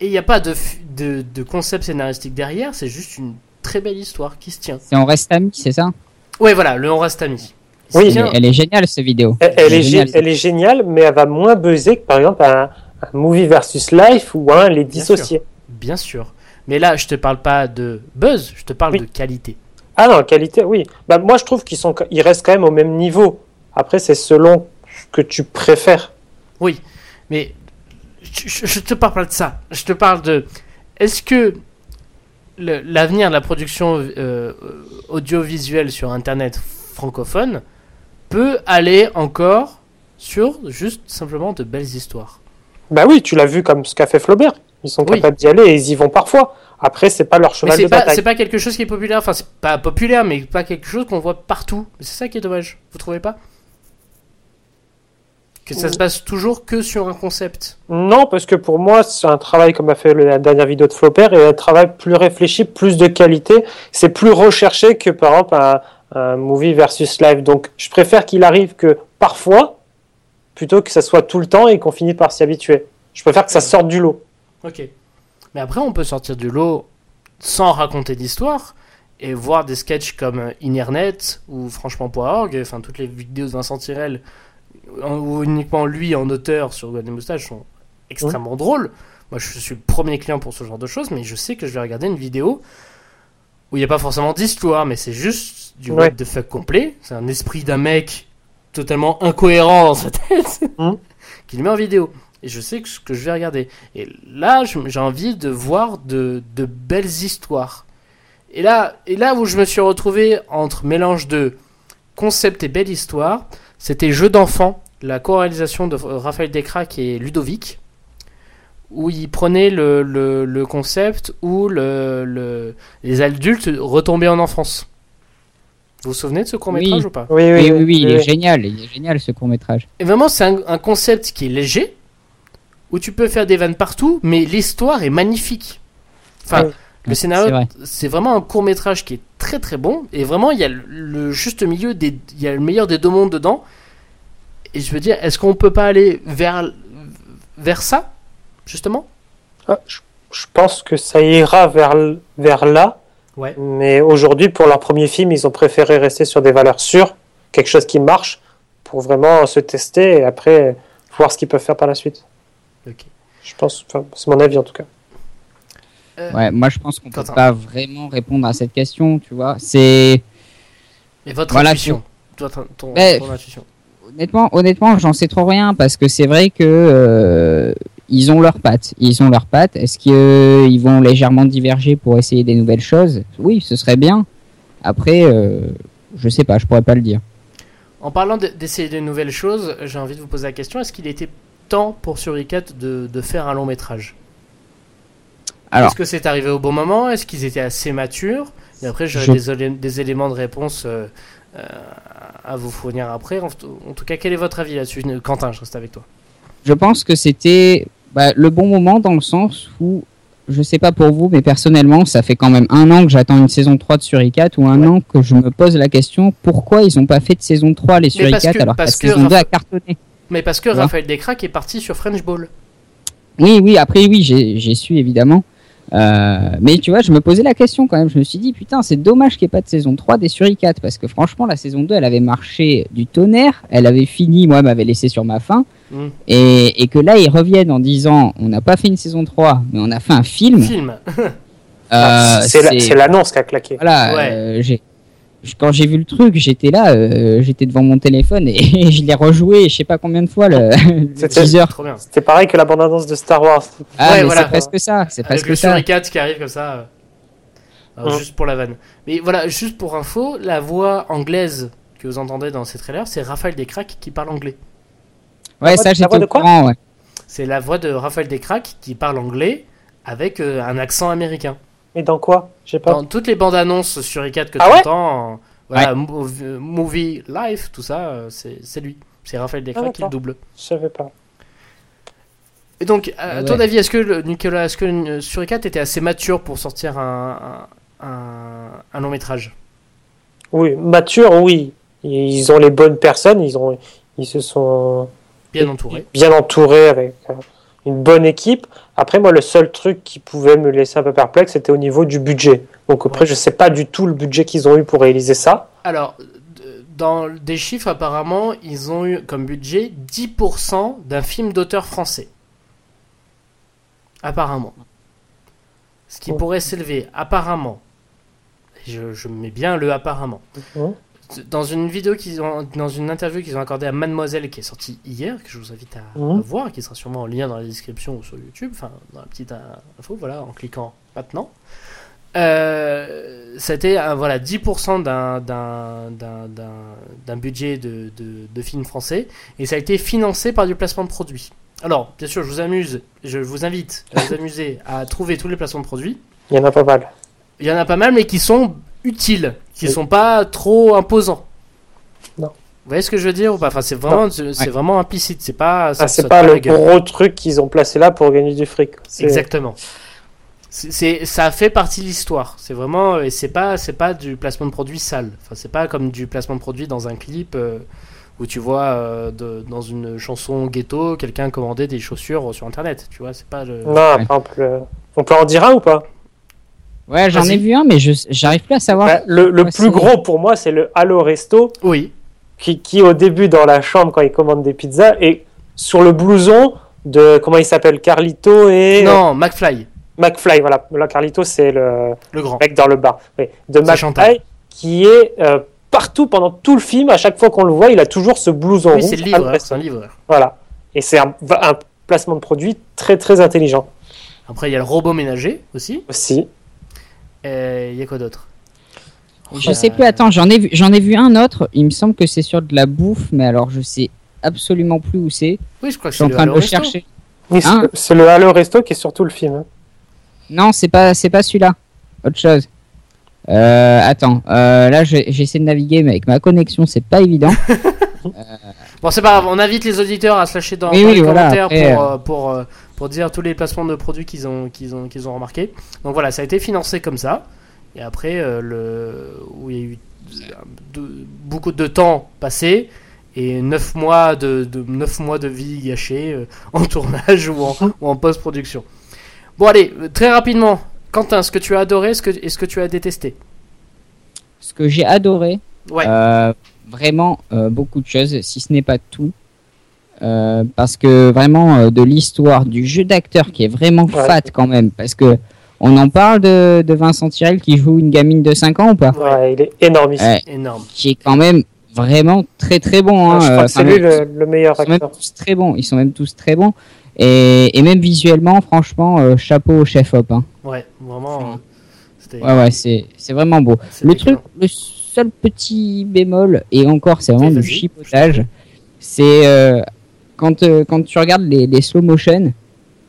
A: Et il n'y a pas de, de de concept scénaristique derrière, c'est juste une très belle histoire qui se tient.
B: C'est on reste amis, c'est ça?
A: Ouais, voilà, le on reste amis.
C: Oui,
B: elle, est- elle est géniale cette vidéo.
C: Elle, elle est,
B: géniale,
C: gé- elle est géniale, mais elle va moins buzzer que par exemple un, un movie versus life ou un les dissociés.
A: bien sûr. Mais là, je te parle pas de buzz, je te parle
C: Oui.
A: de qualité.
C: Ah non, qualité, oui. Bah, moi, je trouve qu'ils sont, ils restent quand même au même niveau. Après, c'est selon ce que tu préfères.
A: Oui, mais je, je- te parle pas de ça. Je te parle de. Est-ce que l'avenir de la production euh, audiovisuelle sur Internet francophone peut aller encore sur juste simplement de belles histoires?
C: Bah oui, tu l'as vu comme ce qu'a fait Flaubert. Ils sont
A: Oui.
C: capables d'y aller et ils y vont parfois. Après, c'est pas leur cheval
A: c'est
C: de
A: pas,
C: bataille.
A: c'est pas quelque chose qui est populaire. Enfin, c'est pas populaire, mais pas quelque chose qu'on voit partout. C'est ça qui est dommage. Vous trouvez pas? Que ça se base toujours que sur un concept.
C: Non, parce que pour moi, c'est un travail comme a fait la dernière vidéo de Flaubert et un travail plus réfléchi, plus de qualité. C'est plus recherché que par exemple un, un movie versus live. Donc, je préfère qu'il arrive que parfois, plutôt que ça soit tout le temps et qu'on finisse par s'y habituer. Je préfère que ça sorte du lot.
A: Ok. Mais après, on peut sortir du lot sans raconter d'histoire et voir des sketchs comme euh, Internet ou franchement.org, enfin toutes les vidéos de Vincent Tirel ou uniquement lui en auteur sur Golden Moustache sont extrêmement drôles. Moi, je suis le premier client pour ce genre de choses, mais je sais que je vais regarder une vidéo où il n'y a pas forcément d'histoire, mais c'est juste du
C: Ouais.
A: what the fuck complet. C'est un esprit d'un mec totalement incohérent dans sa tête
C: Mhm.
A: qui le met en vidéo. Et je sais que ce que je vais regarder. Et là, j'ai envie de voir de, de belles histoires. Et là, et là où je me suis retrouvé entre mélange de concept et belle histoire, c'était Jeu d'enfant, la co-réalisation de euh, Raphaël Descraques et Ludovic, où ils prenaient le, le, le concept où le, le- les adultes retombaient en enfance. Vous vous souvenez de ce court-métrage
B: Oui.
A: ou pas
C: Oui,
B: Oui, oui, oui, il est génial, il est génial ce court métrage.
A: Et vraiment, c'est un, un concept qui est léger, où tu peux faire des vannes partout, mais l'histoire est magnifique. Enfin,
C: Oui.
A: le
B: C'est
A: scénario,
B: vrai.
A: c'est vraiment un court métrage qui est très très bon, et vraiment, il y a le, le juste milieu, des, il y a le meilleur des deux mondes dedans. Et je veux dire, est-ce qu'on peut pas aller vers, vers ça, justement?
C: Ah, je, je pense que ça ira vers, vers là.
A: Ouais.
C: Mais aujourd'hui, pour leur premier film, ils ont préféré rester sur des valeurs sûres, quelque chose qui marche, pour vraiment se tester et après voir ce qu'ils peuvent faire par la suite.
A: Ok.
C: Je pense, enfin, c'est mon avis en tout cas.
B: Ouais, moi je pense qu'on peut pas vraiment répondre à cette question, tu vois. C'est
A: Et votre
B: Voilà,
A: intuition Toi, ton, ton-
B: Mais-
A: ton intuition.
B: honnêtement, honnêtement, j'en sais trop rien parce que c'est vrai que euh, ils ont leurs pattes, ils ont leurs pattes. Est-ce qu'ils vont légèrement diverger pour essayer des nouvelles choses? Oui, ce serait bien. Après, euh, je sais pas, je pourrais pas le dire.
A: En parlant de- d'essayer de nouvelles choses, j'ai envie de vous poser la question est-ce qu'il était temps pour Suricat de, de faire un long métrage? Est-ce que c'est arrivé au bon moment? Est-ce qu'ils étaient assez matures? Et après, j'aurai
B: Je-
A: des, éléments de réponse euh, euh, à vous fournir après. En, en tout cas, quel est votre avis là-dessus? Quentin, je reste avec toi.
B: Je pense que c'était bah, le bon moment dans le sens où, je sais pas pour vous, mais personnellement, ça fait quand même un an que j'attends une saison 3 de Suricat ou un
A: Ouais.
B: an que je me pose la question pourquoi ils ont pas fait de saison 3 les Suricat alors que la
A: parce que
B: saison 2 a
A: Rapha-
B: cartonné.
A: Mais parce que. Raphaël Descraques est parti sur French Ball.
B: Oui, oui, après, oui, j'ai j'ai su évidemment. Euh, mais tu vois, je me posais la question quand même. Je me suis dit, putain, c'est dommage qu'il n'y ait pas de saison 3 des Suricat parce que franchement, la saison 2, elle avait marché du tonnerre. Elle avait fini, moi, elle m'avait laissé sur ma faim.
A: Mm.
B: Et, et que là, ils reviennent en disant, on n'a pas fait une saison 3, mais on a fait un film.
A: Film. *laughs*
B: Euh,
C: c'est la-
B: c'est-
C: c'est l'annonce qui a claqué.
B: Voilà,
A: Ouais.
B: euh, j'ai- quand j'ai vu le truc, j'étais là, euh, j'étais devant mon téléphone et *laughs* je l'ai rejoué, je sais pas combien de fois, le, *laughs* le
C: C'était-
B: teaser.
A: Trop bien.
C: C'était pareil que la bande-annonce de Star Wars.
B: Ah,
A: Ouais, voilà.
B: c'est presque ça, c'est presque
A: le
B: ça.
A: Suricat qui arrive comme ça. euh, alors,
C: Mm.
A: Juste pour la vanne. Mais voilà, juste pour info, la voix anglaise que vous entendez dans ces trailers, c'est Raphaël Descraques qui parle anglais.
B: Ouais, ça j'étais au
C: de quoi
B: courant, ouais.
A: C'est la voix de Raphaël Descraques qui parle anglais avec euh, un accent américain.
C: Et dans quoi Je sais pas.
A: Dans toutes les bandes annonces sur i4 que
C: Ah
A: tu entends, euh, voilà, euh, Movie Life, tout ça, euh, c'est lui. C'est Raphaël Descraques
C: Ah,
A: qui le double.
C: Je savais pas.
A: Et donc, à,
B: Ah
A: ton
B: ouais.
A: avis, est-ce que le- Nicolas, est-ce que sur i4 était assez mature pour sortir un, un, long métrage?
C: Oui, mature, oui. Ils ont les bonnes personnes, ils ont, ils se sont
A: Bien entouré.
C: bien entourés avec une bonne équipe. Après, moi, le seul truc qui pouvait me laisser un peu perplexe, c'était au niveau du budget. Donc après,
A: Ouais.
C: je sais pas du tout le budget qu'ils ont eu pour réaliser ça.
A: Alors, dans des chiffres, apparemment, ils ont eu comme budget 10% d'un film d'auteur français. Apparemment. Ce qui
C: Ouais.
A: pourrait s'élever, apparemment. Je, je mets bien le apparemment. Dans une vidéo qu'ils ont, dans une interview qu'ils ont accordée à Mademoiselle qui est sortie hier, que je vous invite à, à
C: Mhm.
A: voir, qui sera sûrement en lien dans la description ou sur YouTube, enfin dans la petite info, voilà, en cliquant maintenant. Euh, c'était voilà 10% d'un d'un- d'un- d'un- d'un budget de, de, de film français et ça a été financé par du placement de produits. Alors, bien sûr, je vous amuse, je vous invite à vous *laughs* amuser à trouver tous les placements de produits.
C: Il y en a pas mal.
A: Il y en a pas mal, mais qui sont utiles, qui
C: Oui.
A: sont pas trop imposants.
C: Non.
A: Vous voyez ce que je veux dire ou pas? Enfin, c'est vraiment, c'est
B: Ouais.
A: vraiment implicite. C'est pas. ça
C: Ah, c'est pas le
A: gueule.
C: gros truc qu'ils ont placé là pour gagner du fric.
A: Exactement. C'est, ça fait partie de l'histoire. C'est vraiment, et c'est pas, c'est pas du placement de produit sale. Enfin, c'est pas comme du placement de produit dans un clip euh, où tu vois euh, de- dans une chanson ghetto quelqu'un commander des chaussures sur internet. Tu vois, c'est pas le.
C: Non, par exemple, euh, on peut en dire un ou pas?
B: Ouais, j'en ai vu un, mais je j'arrive plus à savoir.
C: Bah, Le, le plus gros pour moi, c'est le Halo Resto
A: Oui.
C: qui, qui, au début, dans la chambre, quand il commande des pizzas, et sur le blouson de, comment il s'appelle, Carlito et euh,
A: Non, McFly,
C: McFly. Voilà, là, Carlito, c'est le
A: le grand.
C: mec dans le bar. Oui. De
A: Chantal.
C: McFly, qui est euh, partout pendant tout le film. À chaque fois qu'on le voit, il a toujours ce blouson
A: Oui,
C: rouge.
A: c'est le livreur. C'est un livreur.
C: Voilà. Et c'est un, un placement de produit très, très intelligent
A: Après, il y a le robot ménager aussi.
C: aussi.
A: Et il y a quoi d'autre?
B: Je sais plus. Attends, j'en ai vu, j'en ai vu un autre. Il me semble que c'est sur de la bouffe, mais alors je sais absolument plus où c'est.
A: Oui, je crois que
B: Je suis
A: c'est
B: en train de le
A: Resto.
B: chercher.
C: Oui, c'est-
B: Hein?
C: c'est le Halo Resto qui est sur tout le film. hein.
B: Non, c'est pas, c'est pas celui-là. Autre chose. Euh, attends, euh, là j'ai- j'essaie de naviguer, mais avec ma connexion, c'est pas évident. *laughs*
A: Bon, c'est pas grave, on invite les auditeurs à se lâcher dans,
B: Oui,
A: dans
B: oui,
A: les
B: voilà,
A: commentaires
B: après,
A: pour, euh, pour, euh, pour dire tous les placements de produits qu'ils ont, qu'ils ont, qu'ils ont remarqués. Donc voilà, ça a été financé comme ça. Et après, euh, le, où il y a eu de- beaucoup de temps passé et 9 mois de, de, 9 mois de vie gâchée euh, en *laughs* tournage ou en, ou en post-production. Bon, allez, très rapidement, Quentin, ce que tu as adoré, ce que, et ce que tu as détesté?
B: Ce que j'ai adoré,
A: Ouais.
B: euh, vraiment beaucoup de choses, si ce n'est pas tout. Euh, parce que vraiment euh, de l'histoire du jeu d'acteur qui est vraiment
C: Ouais.
B: fat quand même parce que on en parle de, de Vincent Tirel qui joue une gamine de 5 ans ou pas?
C: Ouais, il est énormissime.
B: Ouais,
A: Énorme.
B: qui est quand même vraiment très très bon hein,
C: je crois
B: euh,
C: que c'est lui le, le meilleur
B: ils sont même
C: acteur.
B: tous très bons ils sont même tous très bons et, et même visuellement franchement euh, chapeau au chef op hein.
A: Ouais, vraiment.
B: ouais ouais c'est c'est vraiment beau Le truc, le seul petit bémol, et encore c'est vraiment du chipotage, c'est euh, quand, euh, quand tu regardes les, les slow motion,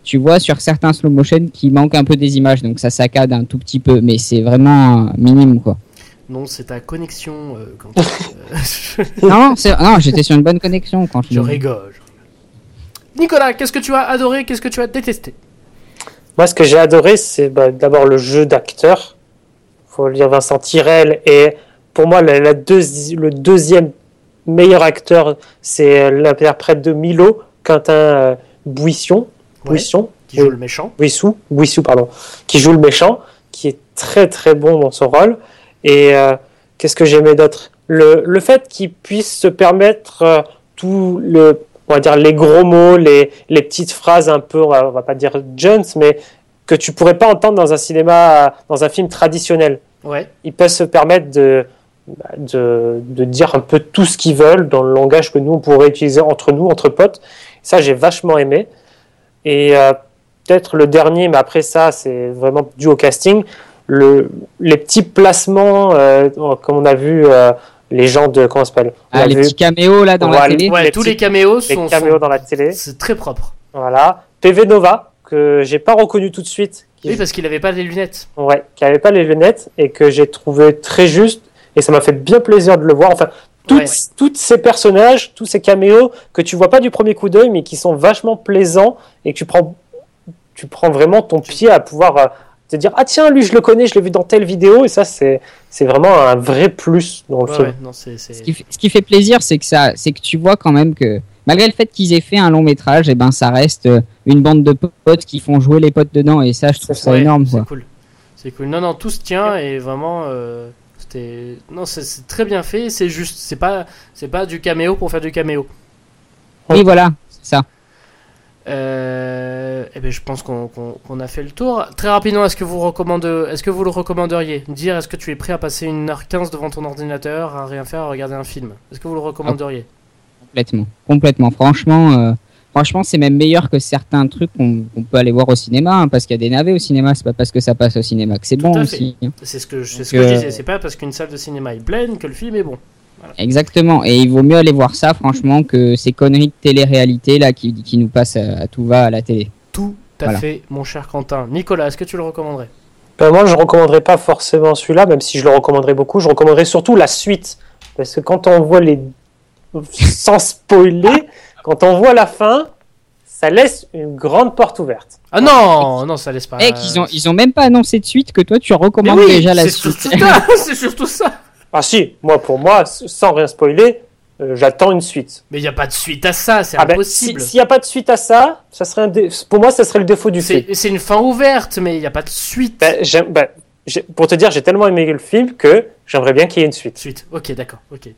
B: tu vois sur certains slow motion qui manquent un peu des images, donc ça saccade un tout petit peu, mais c'est vraiment minime quoi.
A: Non, c'est ta connexion. euh, quand *laughs* euh,
B: non, c'est- non j'étais sur une bonne connexion quand je,
A: je rigole. Nicolas, qu'est-ce que tu as adoré Qu'est-ce que tu as détesté?
C: Moi, ce que j'ai adoré, c'est bah, d'abord le jeu d'acteur. faut le dire Vincent Tirel. Et pour moi, la, la deuxi- le deuxième meilleur acteur, c'est euh, l'interprète de Milo, Quentin euh, Buisson.
A: Ouais,
C: Buisson
A: Qui joue
C: Oui.
A: le méchant
C: pardon, qui joue le méchant, qui est très très bon dans son rôle. Et euh, qu'est-ce que j'aimais d'autre? Le, le fait qu'il puisse se permettre euh, tout le, on va dire les gros mots, les, les petites phrases un peu, on va, on va pas dire jeunes, mais que tu pourrais pas entendre dans un cinéma, euh, dans un film traditionnel.
A: Ouais.
C: Ils peuvent se permettre de, de, de dire un peu tout ce qu'ils veulent dans le langage que nous on pourrait utiliser entre nous, entre potes. Ça, j'ai vachement aimé. Et euh, peut-être le dernier, mais après ça, c'est vraiment dû au casting. Le, les petits placements, euh, comme on a vu euh, les gens de. Comment ça s'appelle?
B: Ah, les
C: vu
B: petits caméos là dans
C: Voilà.
B: la télé.
A: Ouais,
C: Les
A: tous
C: petits-
A: les caméos
C: les
A: sont.
C: caméos
A: sont-
C: dans la télé.
A: C'est très propre.
C: Voilà. PV Nova, que j'ai pas reconnu tout de suite.
A: Oui, parce qu'il avait pas les lunettes.
C: Ouais, qui avait pas les lunettes et que j'ai trouvé très juste et ça m'a fait bien plaisir de le voir. Enfin, toutes,
A: Ouais.
C: toutes ces personnages, tous ces caméos que tu vois pas du premier coup d'œil mais qui sont vachement plaisants et que tu prends, tu prends vraiment ton pied à pouvoir euh, te dire ah tiens lui je le connais, je l'ai vu dans telle vidéo et ça c'est c'est vraiment un vrai plus dans le
A: Ouais,
C: film.
A: ouais, non,
B: Ce qui, fait- ce qui fait plaisir, c'est que ça, c'est que tu vois quand même que malgré le fait qu'ils aient fait un long métrage, et ben ça reste euh, une bande de potes qui font jouer les potes dedans, et ça, je trouve ça
A: Ouais,
B: énorme.
A: C'est cool. C'est cool. Non, non, tout se tient et vraiment, euh, c'était. Non, c'est- très bien fait. C'est juste, c'est pas, c'est pas du caméo pour faire du caméo.
B: Oui, voilà, c'est ça.
A: Euh, eh ben, je pense qu'on a fait le tour. Très rapidement, est-ce que vous recommandez, est-ce que vous le recommanderiez? Dire, est-ce que tu es prêt à passer une heure 15 devant ton ordinateur, à rien faire, à regarder un film? Est-ce que vous le recommanderiez?
B: Complètement, complètement. Franchement, euh, franchement, c'est même meilleur que certains trucs qu'on peut aller voir au cinéma, hein, parce qu'il y a des navets au cinéma. C'est pas parce que ça passe au cinéma que c'est bon aussi. hein.
A: C'est ce que, je- c'est ce
B: Donc,
A: que je
B: euh,
A: disais. C'est pas parce qu'une salle de cinéma est pleine que le film est bon.
B: Exactement. Et il vaut mieux aller voir ça, franchement, que ces conneries de télé-réalité là qui, qui nous passent à, à tout va à la télé.
A: Tout à
B: Voilà.
A: fait, mon cher Quentin. Nicolas, est-ce que tu le recommanderais?
C: Ben, moi je recommanderais pas forcément celui-là même si je le recommanderais beaucoup, je recommanderais surtout la suite parce que quand on voit les sans spoiler, quand on voit la fin, ça laisse une grande porte ouverte.
A: Ah non, non, ça laisse pas.
B: Eh, qu'ils ont, ils ont même pas annoncé de suite que toi tu recommandes
A: oui,
B: déjà la suite. *laughs*
A: c'est surtout ça.
C: Ah si, moi pour moi, sans rien spoiler, euh, j'attends une suite.
A: Mais il n'y a pas de suite à ça, c'est
C: Ah ben,
A: impossible.
C: si- S'il n'y a pas de suite à ça, ça serait un dé- pour moi, ça serait le défaut du film.
A: c'est une fin ouverte, mais il n'y a pas de suite.
C: Ben, ben, pour te dire, j'ai tellement aimé le film que j'aimerais bien qu'il y ait une suite.
A: Suite, ok, d'accord, ok.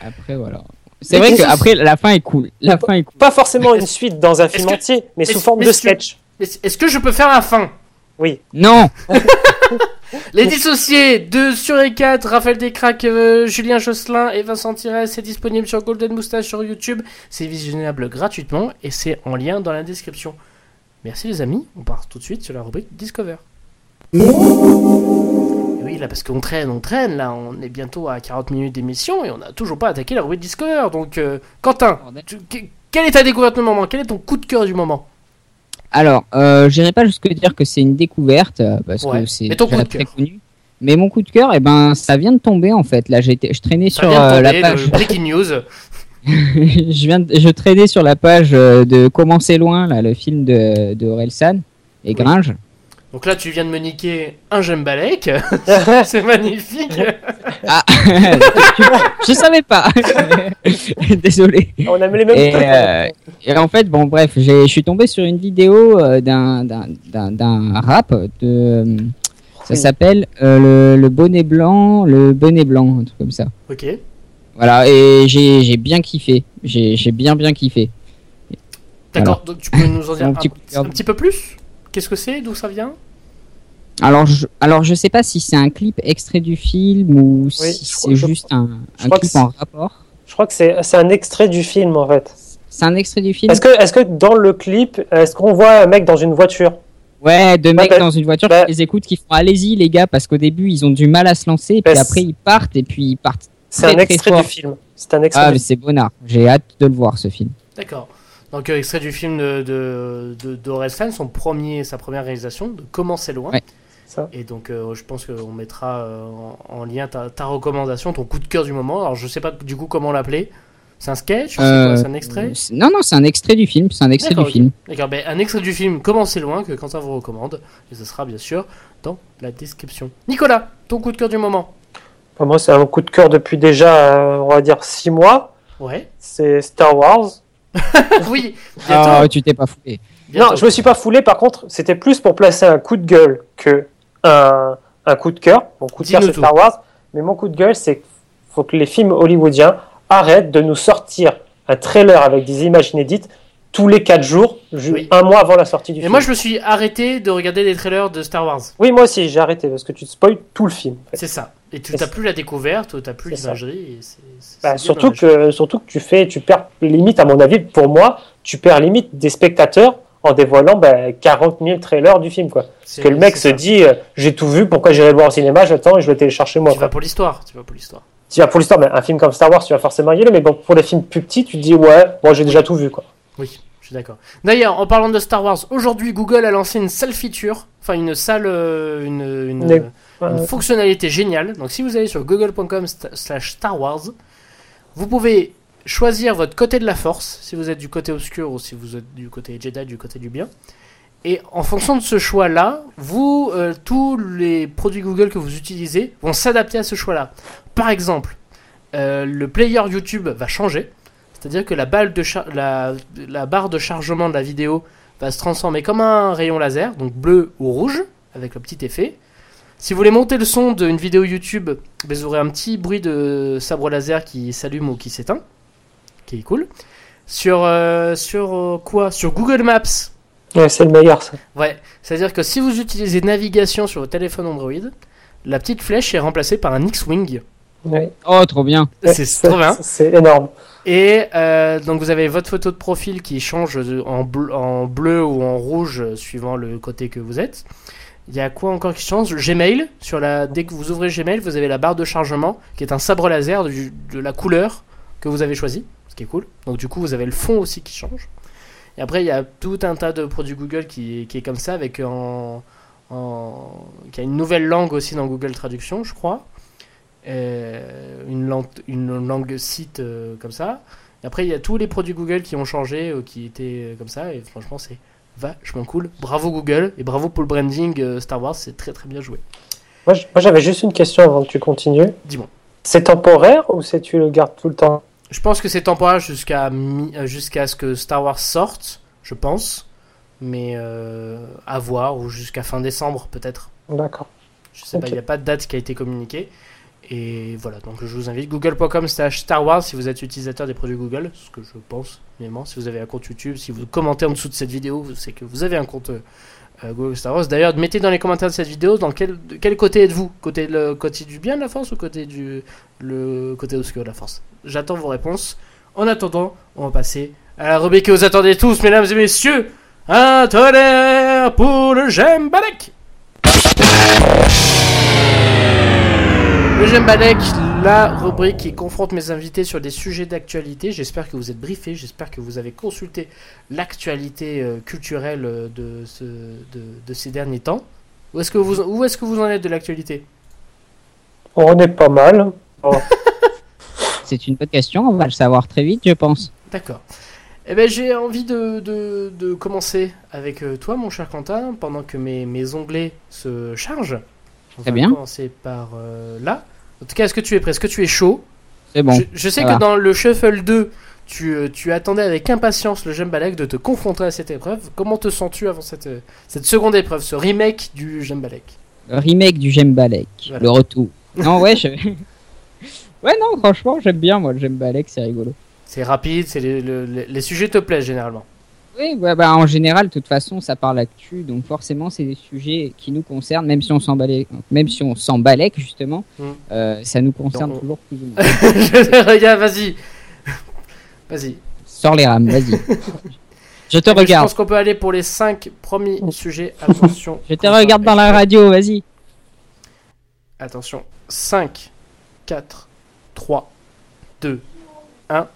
B: Après voilà. C'est vrai que
C: qu'est-ce-
B: après la fin est cool. La fin est cool.
C: Pas forcément une suite dans un film
A: que-
C: entier, mais sous forme
A: mais
C: de sketch.
A: Est-ce que je peux faire la fin?
C: Oui.
B: Non. *laughs*
A: Les dissociés de Sur et 4, Raphaël Descraques, euh, Julien Josselin et Vincent Thirès, c'est disponible sur Golden Moustache sur YouTube. C'est visionnable gratuitement et c'est en lien dans la description. Merci les amis, on part tout de suite sur la rubrique Discover. Oui, là, parce qu'on traîne, on traîne, là, on est bientôt à 40 minutes d'émission et on n'a toujours pas attaqué la rubrique Discover. Donc, euh, Quentin, tu- quelle est ta découverte du moment? Quel est ton coup de cœur du moment?
B: Alors, euh, j'irai pas jusque dire que c'est une découverte euh, parce
A: Ouais.
B: que c'est très connu. Mais mon coup de cœur, eh ben, ça vient de tomber en fait. Là, j'étais, je traînais
A: Ça
B: sur
A: vient de
B: euh, la page.
A: breaking *laughs* news.
B: je viens, de- je traînais sur la page euh, de Comment c'est loin, là, le film de, de Orelsan et Gringe.
A: Donc là, tu viens de me niquer un Gembalek. *laughs* c'est magnifique.
B: Ah, *laughs* je savais pas. *laughs* Désolé.
C: On a mis les mêmes
B: Et, euh, et en fait, bon, bref, j'ai- je suis tombé sur une vidéo euh, d'un rap de. euh, Ça
C: Oui.
B: s'appelle euh, le, le bonnet blanc, le bonnet blanc, un truc comme ça.
A: ok.
B: Voilà, et j'ai bien kiffé. J'ai bien bien kiffé.
A: D'accord. Donc tu peux nous en dire un
B: petit
A: peu plus? Qu'est-ce que c'est? D'où ça vient?
B: Alors je, alors je sais pas si c'est un clip extrait du film ou
C: Oui,
B: si c'est
C: je-
B: juste un,
C: je
B: un clip en rapport.
C: Je crois que c'est un extrait du film en fait.
B: C'est un extrait du film?
C: Est-ce que, est que dans le clip, est-ce qu'on voit un mec dans une voiture?
B: Ouais, deux mecs
C: bah,
B: dans une voiture
C: bah-
B: qui les écoutent, qui font allez-y les gars, parce qu'au début ils ont du mal à se lancer, et puis
C: Bah,
B: après ils partent, et puis ils partent.
C: C'est un
B: très
C: extrait du film. C'est un extrait.
B: Ah, mais c'est bonnard. J'ai hâte de le voir ce film.
A: D'accord. Donc euh, extrait du film de de, de, son premier, sa première réalisation, de Comment c'est loin.
B: Ouais.
C: Ça.
A: Et donc euh, je pense qu'on mettra euh, en, en lien ta, ta recommandation, ton coup de cœur du moment. Alors je sais pas du coup comment l'appeler. C'est un sketch ou c'est
B: Euh,
A: un extrait?
B: Non, non, c'est un extrait du film. C'est un extrait du film.
A: D'accord, ben, un extrait du film Comment c'est loin que Quentin vous recommande. Et ce sera bien sûr dans la description. Nicolas, ton coup de cœur du moment
C: Enfin, moi, c'est un coup de cœur depuis déjà, euh, on va dire, six mois.
A: Ouais.
C: C'est Star Wars. *laughs*
A: oui, bientôt.
B: Ah, tu t'es pas
A: bientôt.
C: Non, je me suis pas foulé. Par contre, c'était plus pour placer un coup de gueule que un, un coup de cœur. Mon coup de cœur, c'est. Star Wars. Mais mon coup de gueule, c'est qu'il faut que les films hollywoodiens arrêtent de nous sortir un trailer avec des images inédites tous les quatre jours, ju-
A: Oui.
C: un mois avant la sortie du
A: Et
C: film.
A: moi je me suis arrêté de regarder des trailers de Star Wars.
C: Oui, moi aussi, j'ai arrêté parce que tu te spoil tout le film. en fait.
A: C'est ça. Et tu n'as plus la découverte, tu n'as plus l'imagerie.
C: Bah, surtout que surtout que tu fais, tu perds limite à mon avis pour moi, tu perds limite des spectateurs en dévoilant bah, 40 000 trailers du film quoi. Parce que le mec se
A: ça.
C: dit euh, j'ai tout vu, pourquoi j'irai le voir au cinéma, j'attends et je vais le télécharger moi.
A: Tu
C: quoi.
A: vas pour l'histoire. Tu vas pour l'histoire.
C: Tu vas pour l'histoire, mais un film comme Star Wars, tu vas forcément y aller, mais bon pour les films plus petits, tu te dis ouais, bon j'ai déjà tout vu quoi.
A: Oui, je suis d'accord. D'ailleurs, en parlant de Star Wars, aujourd'hui Google a lancé une salle feature, enfin une salle, euh, une, une,
C: Mais-
A: une
C: Euh,
A: fonctionnalité géniale. Donc si vous allez sur google.com slash Star Wars, vous pouvez choisir votre côté de la force, si vous êtes du côté obscur ou si vous êtes du côté Jedi, du côté du bien. Et en fonction de ce choix-là, vous, euh, tous les produits Google que vous utilisez vont s'adapter à ce choix-là. Par exemple, euh, le player YouTube va changer. C'est-à-dire que la barre de chargement de la vidéo va se transformer comme un rayon laser, donc bleu ou rouge, avec le petit effet. Si vous voulez monter le son d'une vidéo YouTube, ben, vous aurez un petit bruit de sabre laser qui s'allume ou qui s'éteint, qui est cool. Sur, euh, sur euh, quoi? Sur Google Maps.
C: ouais, c'est le meilleur, ça.
A: Ouais, c'est-à-dire que si vous utilisez navigation sur votre téléphone Android, la petite flèche est remplacée par un X-Wing.
C: Ouais.
B: Oh, trop bien.
C: Ouais,
A: C'est trop bien.
C: C'est énorme.
A: Et euh, donc vous avez votre photo de profil qui change en bleu, en bleu ou en rouge suivant le côté que vous êtes. Il y a quoi encore qui change? Gmail. Sur la, dès que vous ouvrez Gmail, vous avez la barre de chargement qui est un sabre laser de la couleur que vous avez choisi, ce qui est cool. Donc du coup vous avez le fond aussi qui change. Et après il y a tout un tas de produits Google qui, est comme ça avec en, qui a une nouvelle langue aussi dans Google Traduction, je crois. Une, langue, une langue site euh, comme ça. Et après, il y a tous les produits Google qui ont changé, euh, qui étaient euh, comme ça, et franchement, c'est vachement cool. Bravo Google, et bravo pour le branding euh, Star Wars, c'est très très bien joué.
C: Moi, j'avais juste une question avant que tu continues.
A: Dis-moi.
C: C'est temporaire ou c'est tu le gardes tout le temps?
A: Je pense que c'est temporaire jusqu'à euh, jusqu'à ce que Star Wars sorte, je pense. Mais euh, à voir, ou jusqu'à fin décembre peut-être.
C: D'accord.
A: Je sais pas, il n'y a pas de date qui a été communiquée. Et voilà, donc je vous invite google.com slash Star Wars si vous êtes utilisateur des produits Google, ce que je pense, évidemment. Si vous avez un compte YouTube, si vous commentez en dessous de cette vidéo, c'est que vous avez un compte euh, Google Star Wars. D'ailleurs, mettez dans les commentaires de cette vidéo dans quel, quel côté êtes-vous? Côté côté du bien de la force ou côté du le côté obscur de la force? J'attends vos réponses. En attendant, on va passer à la rubrique que vous attendez tous, mesdames et messieurs. Un tonnerre pour le Gembalek Le Gembalek, la rubrique qui confronte mes invités sur des sujets d'actualité. J'espère que vous êtes briefés, j'espère que vous avez consulté l'actualité euh, culturelle euh, de, ce- de, de ces derniers temps. Où est-ce que vous, où est-ce que vous en êtes de l'actualité?
C: On est pas mal. *laughs*
B: C'est une bonne question, on va le savoir très vite, je pense.
A: D'accord. Eh ben, j'ai envie de, de, de commencer avec euh, toi, mon cher Quentin, pendant que mes, mes onglets se chargent. On
B: Très
A: va
B: bien.
A: commencer par euh, là. En tout cas, est-ce que tu es prêt? Est-ce que tu es chaud?
B: C'est bon.
A: je, je sais que dans le Shuffle 2, tu, euh, tu attendais avec impatience le Jembalek de te confronter à cette épreuve. Comment te sens-tu avant cette, euh, cette seconde épreuve, ce remake du Jembalek
B: Le remake du
A: Voilà.
B: le retour. *laughs* Non, ouais, je... *laughs* ouais, non, franchement, j'aime bien, moi, le Gembalek, c'est rigolo.
A: C'est rapide, c'est les, le- les- les sujets te plaisent généralement.
B: Oui, ouais, bah, en général, de toute façon, ça parle actu, donc forcément, c'est des sujets qui nous concernent, même si on s'en balèque, même si on s'en balèque, justement,
A: Mm.
B: euh, ça nous concerne
A: Donc, on-
B: toujours plus ou moins. *laughs*
A: Regarde, vas-y. Vas-y.
B: Sors les rames, vas-y. *laughs* Je te
A: Eh ben, Je
B: regarde.
A: pense qu'on peut aller pour les 5 premiers sujets. Attention. *laughs*
B: Je te regarde dans la radio, vas-y.
A: Attention. 5, 4, 3, 2, 1.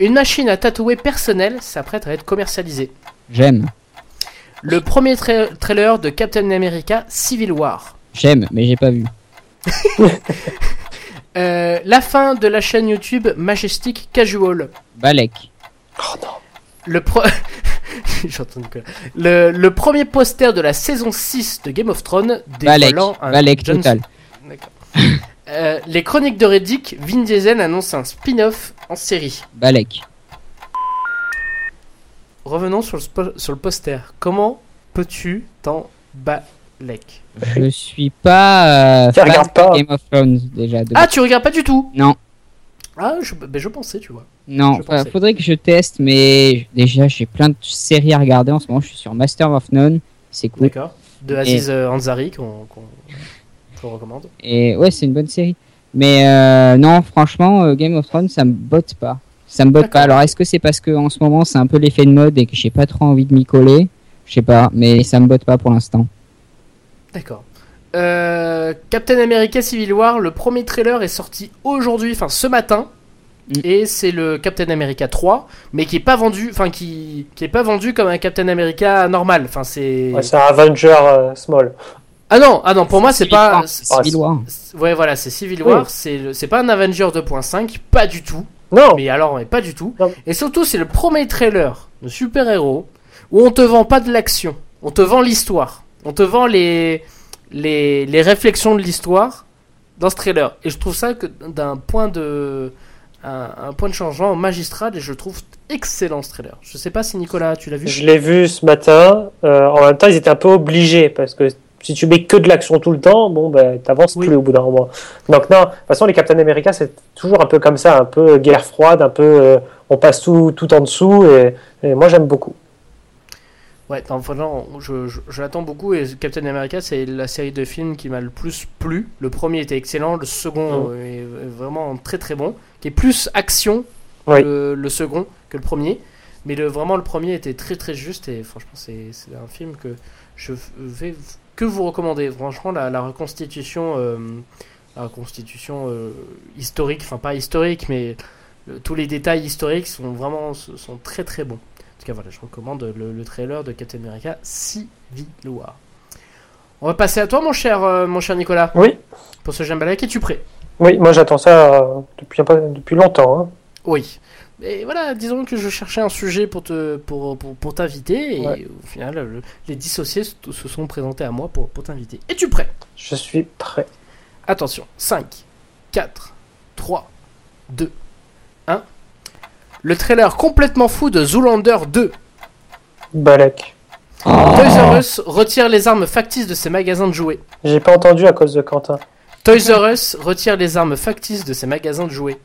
A: Une machine à tatouer personnelle s'apprête à être commercialisée.
B: J'aime.
A: Le premier tra- trailer de Captain America Civil War.
B: J'aime, mais j'ai pas vu. *laughs*
A: Euh, la fin de la chaîne YouTube Majestic Casual.
B: Balek.
C: Oh non.
A: Le, pro- *laughs* le, le premier poster de la saison 6 de Game of Thrones
B: Balek.
A: dévoilant un
B: Balek
A: Jon-
B: total. *laughs*
A: Euh, les chroniques de Reddick, Vin Diesel annonce un spin-off en série.
B: Balek.
A: Revenons sur le, sur le poster. Comment peux-tu t'en balek
B: Je suis pas euh,
C: Tu
B: fan
C: regardes
B: de
C: pas.
B: Game of Thrones déjà. de
A: Ah, tu regardes pas du tout
B: Non.
A: Ah, je, ben, je pensais, tu vois.
B: Non,
A: Je
B: fa-
A: pensais.
B: faudrait que je teste, mais déjà j'ai plein de séries à regarder en ce moment. Je suis sur Master of None, c'est cool.
A: D'accord. De Aziz euh, Ansari, qu'on qu'on- qu'on recommande.
B: Et ouais, c'est une bonne série. Mais euh, non, franchement, euh, Game of Thrones, ça me botte pas. Ça me botte
A: D'accord.
B: pas. Alors, est-ce que c'est parce que en ce moment c'est un peu l'effet de mode et que j'ai pas trop envie de m'y coller? Je sais pas, mais ça me botte pas pour l'instant.
A: D'accord. Euh, Captain America Civil War, le premier trailer est sorti aujourd'hui, enfin ce matin.
B: Mm.
A: et c'est le Captain America 3, mais qui est pas vendu, enfin qui qui est pas vendu comme un Captain America normal. Enfin c'est.
C: Ouais, c'est un Avenger euh, Small.
A: Ah non, ah non, pour moi c'est pas.
B: C'est Civil War.
A: Ouais voilà, c'est Civil. War, c'est pas un Avenger 2.5, pas du tout.
C: Non,
A: Mais alors, mais pas du tout.
C: Non.
A: Et surtout, c'est le premier trailer de super-héros où on te vend pas de l'action, on te vend l'histoire, on te vend les, les, les réflexions de l'histoire dans ce trailer. Et je trouve ça que d'un point de un, un point de changement magistral et je trouve excellent ce trailer. Je sais pas si Nicolas, tu l'as vu.
C: je l'ai vu ce matin. Euh, en même temps, ils étaient un peu obligés parce que si tu mets que de l'action tout le temps, bon, ben, t'avances
A: Oui.
C: plus au bout d'un moment. Donc, non, de toute façon, les Captain America, c'est toujours un peu comme ça, un peu guerre froide, un peu euh, on passe tout, tout en dessous et, et moi, j'aime beaucoup.
A: Ouais, non, franchement, je, je, je l'attends beaucoup et Captain America, c'est la série de films qui m'a le plus plu. Le premier était excellent, le second
C: Mm.
A: euh, est vraiment très très bon, qui est plus action
C: Oui.
A: le, le second que le premier. Mais le, vraiment, le premier était très très juste et franchement, c'est un film que je vais que vous recommander. Franchement, la, la reconstitution, euh, la reconstitution euh, historique, enfin pas historique, mais euh, tous les détails historiques sont vraiment sont très très bons. En tout cas, voilà, je recommande le, le trailer de Captain America Civil War. On va passer à toi, mon cher, euh, mon cher Nicolas.
C: Oui.
A: Pour ce j'aime balak, es-tu prêt?
C: Oui, moi, j'attends ça euh, depuis, depuis longtemps. hein.
A: Oui. Et voilà, disons que je cherchais un sujet pour te pour, pour, pour t'inviter et
C: Ouais.
A: au final, le- les dissociés se, se sont présentés à moi pour, pour t'inviter. Es-tu prêt?
C: Je suis prêt.
A: Attention, 5, 4, 3, 2, 1. Le trailer complètement fou de Zoolander 2.
C: Balek.
A: Toys R Us retire les armes factices de ses magasins de jouets.
C: J'ai pas entendu à cause de Quentin.
A: Toys R Us retire les armes factices de ses magasins de jouets.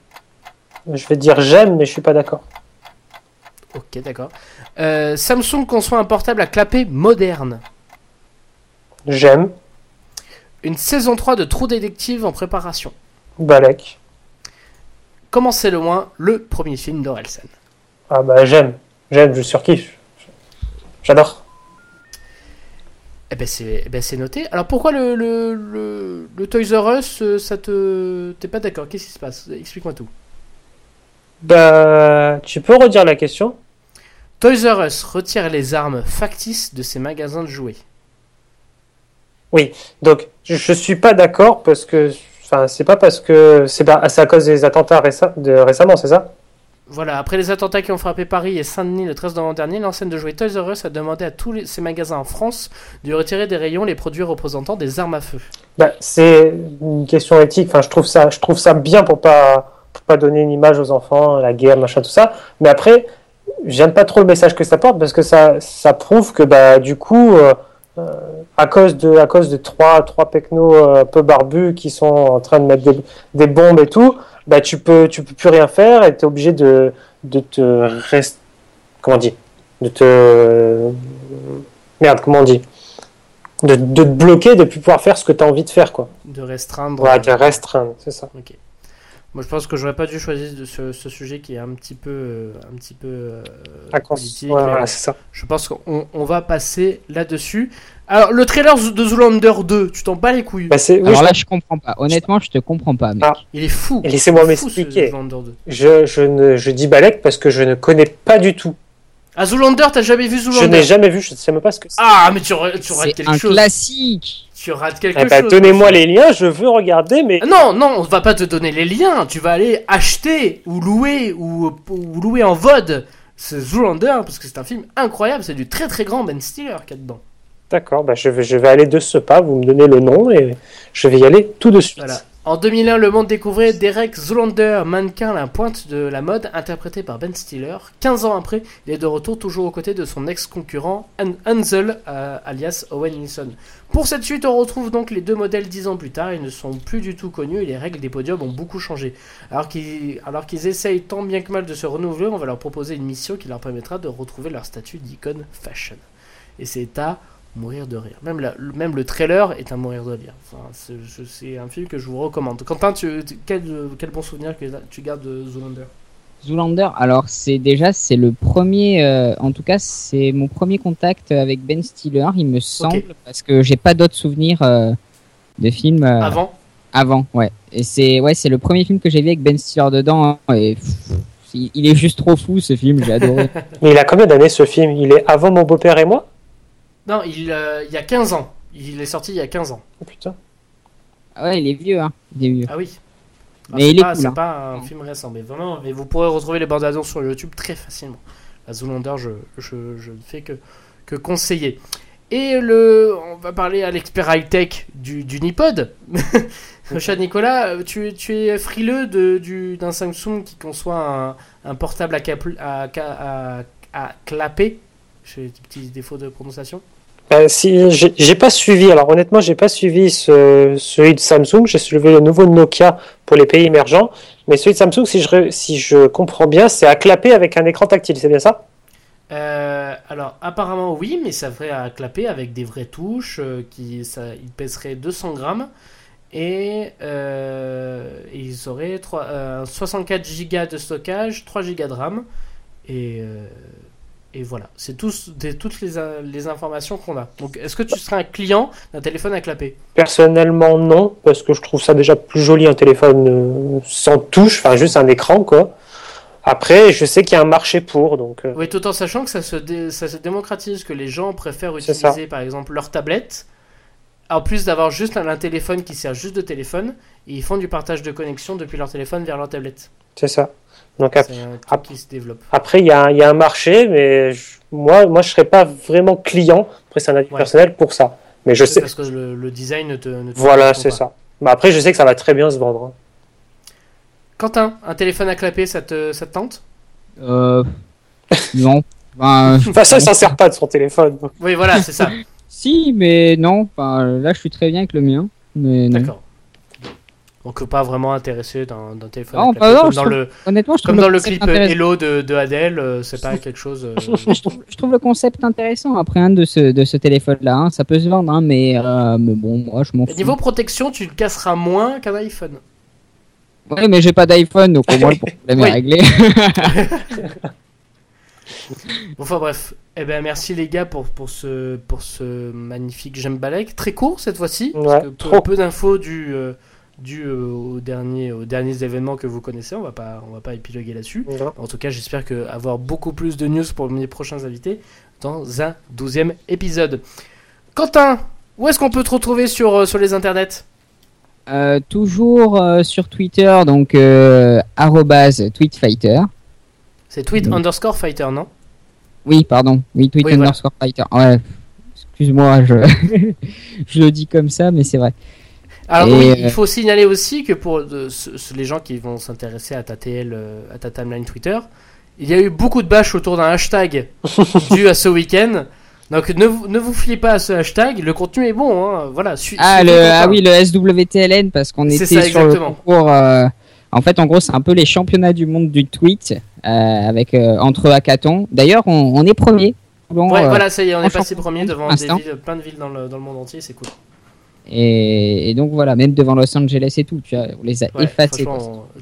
C: Je vais dire j'aime, mais je suis pas d'accord.
A: Ok, d'accord. Euh, Samsung conçoit un portable à clapet moderne.
C: J'aime.
A: Une saison 3 de Trou Détective en préparation.
C: Balek.
A: Commencez le moins le premier film d'Orelsan.
C: Ah bah j'aime. J'aime, je surkiffe. J'adore.
A: Eh ben c'est eh ben, c'est noté. Alors pourquoi le, le, le, le Toys R Us, euh, ça te... T'es pas d'accord? Qu'est-ce qui se passe? Explique-moi tout.
C: Bah, tu peux redire la question
A: Toys R Us retire les armes factices de ses magasins de jouets.
C: Donc, je, suis pas d'accord parce que, enfin, c'est pas parce que c'est à cause des attentats de récemment, c'est ça?
A: Voilà, après les attentats qui ont frappé Paris et Saint-Denis le 13 novembre dernier, l'enseigne de jouets Toys R Us a demandé à tous les- ses magasins en France de retirer des rayons les produits représentant des armes à feu.
C: Bah, c'est une question éthique. Enfin, je trouve ça, je trouve ça bien pour pas, pas donner une image aux enfants, la guerre, machin, tout ça. Mais après, j'aime pas trop le message que ça porte parce que ça, ça prouve que bah, du coup, euh, euh, à cause de, à cause de trois, trois pecnos euh, un peu barbus qui sont en train de mettre des, des bombes et tout, bah, tu peux, tu peux plus rien faire et t'es obligé de, de te rest... comment on dit, de te, merde, comment on dit, de, de te bloquer, de plus pouvoir faire ce que tu as envie de faire, quoi.
A: De restreindre.
C: Ouais, de restreindre, c'est ça.
A: Ok. Moi, je pense que j'aurais pas dû choisir de ce, ce sujet qui est un petit peu, euh, un petit peu euh, politique.
C: ouais, voilà, c'est ça.
A: Je pense qu'on on va passer là-dessus. Alors, le trailer de Zoolander 2, tu t'en bats les couilles.
C: Bah, c'est, oui,
B: Alors
C: je-
B: là, je comprends pas. Honnêtement, je te comprends pas, mec.
C: Ah.
A: Il est fou.
C: Laissez-moi
A: Il est fou, ce
C: m'expliquer.
A: Zoolander 2.
C: je, je, ne, je dis Balek parce que je ne connais pas du tout.
A: Ah, Zoolander, t'as jamais vu
C: Je
A: Zoolander?
C: n'ai jamais vu, je ne sais même pas ce que c'est.
A: Ah, mais tu, tu rates
B: C'est
A: quelque
B: un
A: chose.
B: classique.
A: Tu rates quelque
C: Eh bah,
A: chose.
C: donnez-moi les liens, je veux regarder, mais
A: Ah Non, non, on va pas te donner les liens. Tu vas aller acheter ou louer ou, ou louer en VOD ce Zoolander parce que c'est un film incroyable. C'est du très très grand Ben Stiller qu'il y a dedans.
C: d'accord, bah, je, vais, je vais aller de ce pas, vous me donnez le nom et je vais y aller tout de suite.
A: Voilà. En 2001, le monde découvrait Derek Zoolander, mannequin à la pointe de la mode, interprété par Ben Stiller. 15 ans après, il est de retour toujours aux côtés de son ex-concurrent Han- Hansel, euh, alias Owen Wilson. Pour cette suite, on retrouve donc les deux modèles 10 ans plus tard. Ils ne sont plus du tout connus et les règles des podiums ont beaucoup changé. Alors qu'ils alors qu'ils essayent tant bien que mal de se renouveler, on va leur proposer une mission qui leur permettra de retrouver leur statut d'icône fashion. Et c'est à mourir de rire. Même, la- même le trailer est à mourir de rire. Enfin, c'est un film que je vous recommande. Quentin, tu, quel, quel bon souvenir que tu gardes de Zoolander?
B: Zoolander, alors c'est déjà c'est le premier, euh, en tout cas c'est mon premier contact avec Ben Stiller, il me semble, parce que j'ai pas d'autres souvenirs euh, de films. euh,
A: Avant?
B: Avant, ouais. Et c'est ouais, c'est le premier film que j'ai vu avec Ben Stiller dedans. hein, Et pff, il il est juste trop fou ce film, j'ai adoré. *laughs*
C: Mais il a combien d'années ce film? Il est avant mon beau-père et moi?
A: Non, il, euh, il y a 15 ans. Il est sorti il y a 15 ans.
C: Oh putain.
B: Ah ouais, il est vieux, hein. Il est vieux.
A: Ah oui. Ah,
B: Mais
A: c'est
B: il est
A: pas,
B: cool,
A: c'est
B: hein.
A: pas un film récent, mais vraiment, mais vous pourrez retrouver les bandes annonces sur YouTube très facilement. La Zoolander, je, je, je ne fais que, que conseiller. Et le, on va parler à l'expert high-tech du, du Nipod. *laughs* Cher Nicolas, tu, tu es frileux de, du, d'un Samsung qui conçoit un, un portable à, cap- à, à, à clapper. J'ai des petits défauts de prononciation.
C: Euh, si j'ai pas suivi, alors honnêtement, j'ai pas suivi ce, celui de Samsung. J'ai suivi le nouveau Nokia pour les pays émergents, mais celui de Samsung, si je si je comprends bien, c'est à clapper avec un écran tactile, c'est bien ça?
A: Euh, alors apparemment oui, mais ça ferait à clapper avec des vraies touches euh, qui ça, il pèserait 200 grammes. Et, euh, et ils auraient trois- euh, 64 gigas de stockage, 3 gigas de RAM. Et, euh, et voilà, c'est toutes les, euh, les informations qu'on a. Donc est-ce que tu serais un client d'un téléphone à clapper
C: Personnellement, non, parce que je trouve ça déjà plus joli un téléphone euh, sans touche, enfin juste un écran, quoi. Après, je sais qu'il y a un marché pour, donc. euh,
A: Oui, tout en sachant que ça se, dé- ça se démocratise, que les gens préfèrent utiliser par exemple leur tablette, en plus d'avoir juste un, un téléphone qui sert juste de téléphone, et ils font du partage de connexion depuis leur téléphone vers leur tablette.
C: c'est ça. Donc ap-
A: C'est un truc
C: ap-
A: qui se développe.
C: après, il y a, il y a un marché, mais je- moi, moi, je serais pas vraiment client. Après, c'est un avis
A: Ouais.
C: personnel pour ça. Mais je
A: C'est
C: sais.
A: Parce que le, le design ne te. ne te
C: Voilà, c'est ça. Mais après, je sais que ça va très bien se vendre. hein.
A: Quentin, un téléphone à clapper, ça te, ça te tente?
B: Euh, non. Enfin, *laughs* euh,
C: De toute façon, il s'en sert pas de son téléphone.
A: Oui, voilà, c'est ça. *laughs*
B: si, mais non. Là, je suis très bien avec le mien. Mais non.
A: D'accord. Donc pas vraiment intéressé d'un téléphone
B: Ah, bah non,
A: comme dans
B: trouve-
A: le,
B: Honnêtement, je trouve
A: comme dans le clip
B: intéressant.
A: Hello de, de Adele, euh, c'est pas quelque chose. euh,
B: je, trouve, je trouve le concept intéressant après un de ce, de ce téléphone-là. hein. Ça peut se vendre, hein, mais, euh, mais bon, moi, je m'en fous.
A: Niveau protection, tu le casseras moins qu'un iPhone.
B: Ouais, mais j'ai pas d'iPhone, donc au moins le *laughs* problème
A: Oui.
B: est réglé.
A: Bon, *laughs* Enfin bref, eh ben merci les gars pour, pour ce pour ce magnifique J'aime Balek. Très court cette fois-ci,
C: Ouais,
A: parce que peu,
C: trop.
A: peu d'infos du euh, du euh, aux derniers aux derniers événements que vous connaissez. On va pas on va pas épiloguer là-dessus. En tout cas, j'espère que avoir beaucoup plus de news pour mes prochains invités dans un douzième épisode. Quentin, où est-ce qu'on peut te retrouver sur euh, sur les internets?
B: Euh, toujours euh, sur Twitter, donc euh, arrobase tweetfighter.
A: C'est tweet underscore fighter, non?
B: Oui, pardon. Oui, tweet
A: Oui, voilà.
B: underscore fighter. Ouais. Excuse-moi, je... *laughs* je le dis comme ça, mais c'est vrai.
A: Alors
B: Et,
A: oui,
B: euh,
A: il faut signaler aussi que pour de- ce- ce- les gens qui vont s'intéresser à ta TL, euh, à ta timeline Twitter, il y a eu beaucoup de bâches autour d'un hashtag *laughs* dû à ce week-end. Donc ne, vous- ne vous fiez pas à ce hashtag, le contenu est bon. Hein. Voilà, su-
B: Ah, le, ah oui, le SWTLN, parce qu'on était
A: ça,
B: sur le
A: exactement.
B: concours. euh, En fait, en gros, c'est un peu les championnats du monde du tweet euh, avec euh, entre hackathons. D'ailleurs, on, on est premier. Bon,
A: Ouais, voilà, ça y est, on est passé premier devant des villes, plein de villes dans le, dans le monde entier, c'est cool.
B: Et, et donc voilà, même devant Los Angeles et tout, tu vois, on les a
A: Ouais,
B: effacés.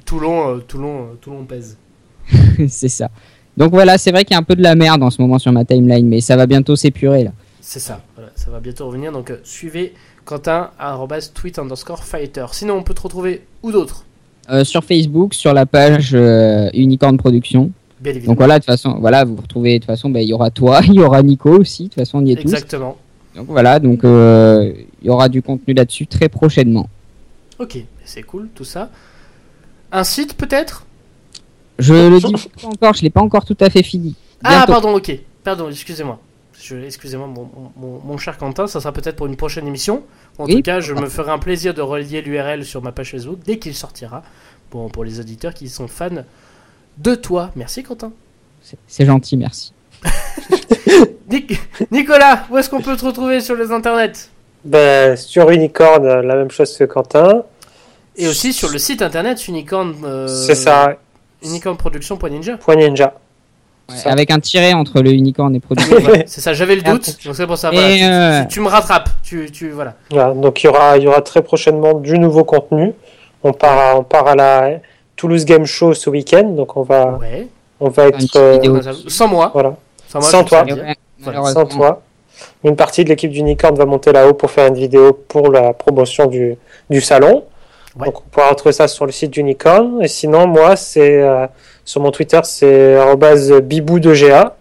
A: Toulon, euh, Toulon, euh, Toulon pèse. *laughs*
B: c'est ça. Donc voilà, c'est vrai qu'il y a un peu de la merde en ce moment sur ma timeline, mais ça va bientôt s'épurer là.
A: C'est ça, voilà, ça va bientôt revenir. Donc euh, suivez Quentin, arrobas tweet underscore fighter. Sinon, on peut te retrouver où d'autre?
B: Euh, sur Facebook, sur la page euh, Unicorn Production.
A: Bien évidemment.
B: Donc voilà, de toute façon, voilà, vous retrouvez, de toute façon, ben, il y aura toi, *laughs* il y aura Nico aussi, de toute façon, on y est tous.
A: Exactement.
B: Donc voilà, donc euh, il y aura du contenu là-dessus très prochainement.
A: Ok, c'est cool tout ça. Un site peut-être?
B: Je le dis pas encore, je l'ai pas encore tout à fait fini.
A: Ah pardon, ok. Pardon, excusez-moi. Excusez-moi, mon, mon- mon cher Quentin, ça sera peut-être pour une prochaine émission. En
B: Oui,
A: tout cas, je me ferai un plaisir de relier l'URL sur ma page Facebook dès qu'il sortira. Bon, pour les auditeurs qui sont fans de toi. Merci Quentin.
B: C'est gentil, merci. *laughs*
A: Nic- Nicolas, où est-ce qu'on peut te retrouver sur les internets?
C: Ben, sur Unicorn, euh, la même chose que Quentin.
A: Et aussi sur le site internet unicorn. euh,
C: C'est ça,
A: Unicornproduction.ninja.
C: Ninja.
B: Ouais, avec un tiret entre le unicorn et production. *laughs*
A: C'est ça, j'avais le doute. Donc c'est pour ça.
B: Et,
A: Voilà, tu-
B: euh,
A: tu, tu me rattrapes. Tu, tu, voilà.
C: Voilà, donc il y aura, il y aura très prochainement du nouveau contenu. On part, à, on part à la Toulouse Game Show ce week-end, donc on va,
A: Ouais.
C: on va être, euh.
A: Sans moi.
C: voilà,
A: Sans, moi,
C: Sans
A: je
C: toi. sans toi. Une partie de l'équipe d'Unicorn va monter là-haut pour faire une vidéo pour la promotion du, du salon.
A: Ouais.
C: Donc on pourra retrouver ça sur le site d'Unicorn. Et sinon, moi, c'est euh, sur mon Twitter, c'est arobase bibou de GA.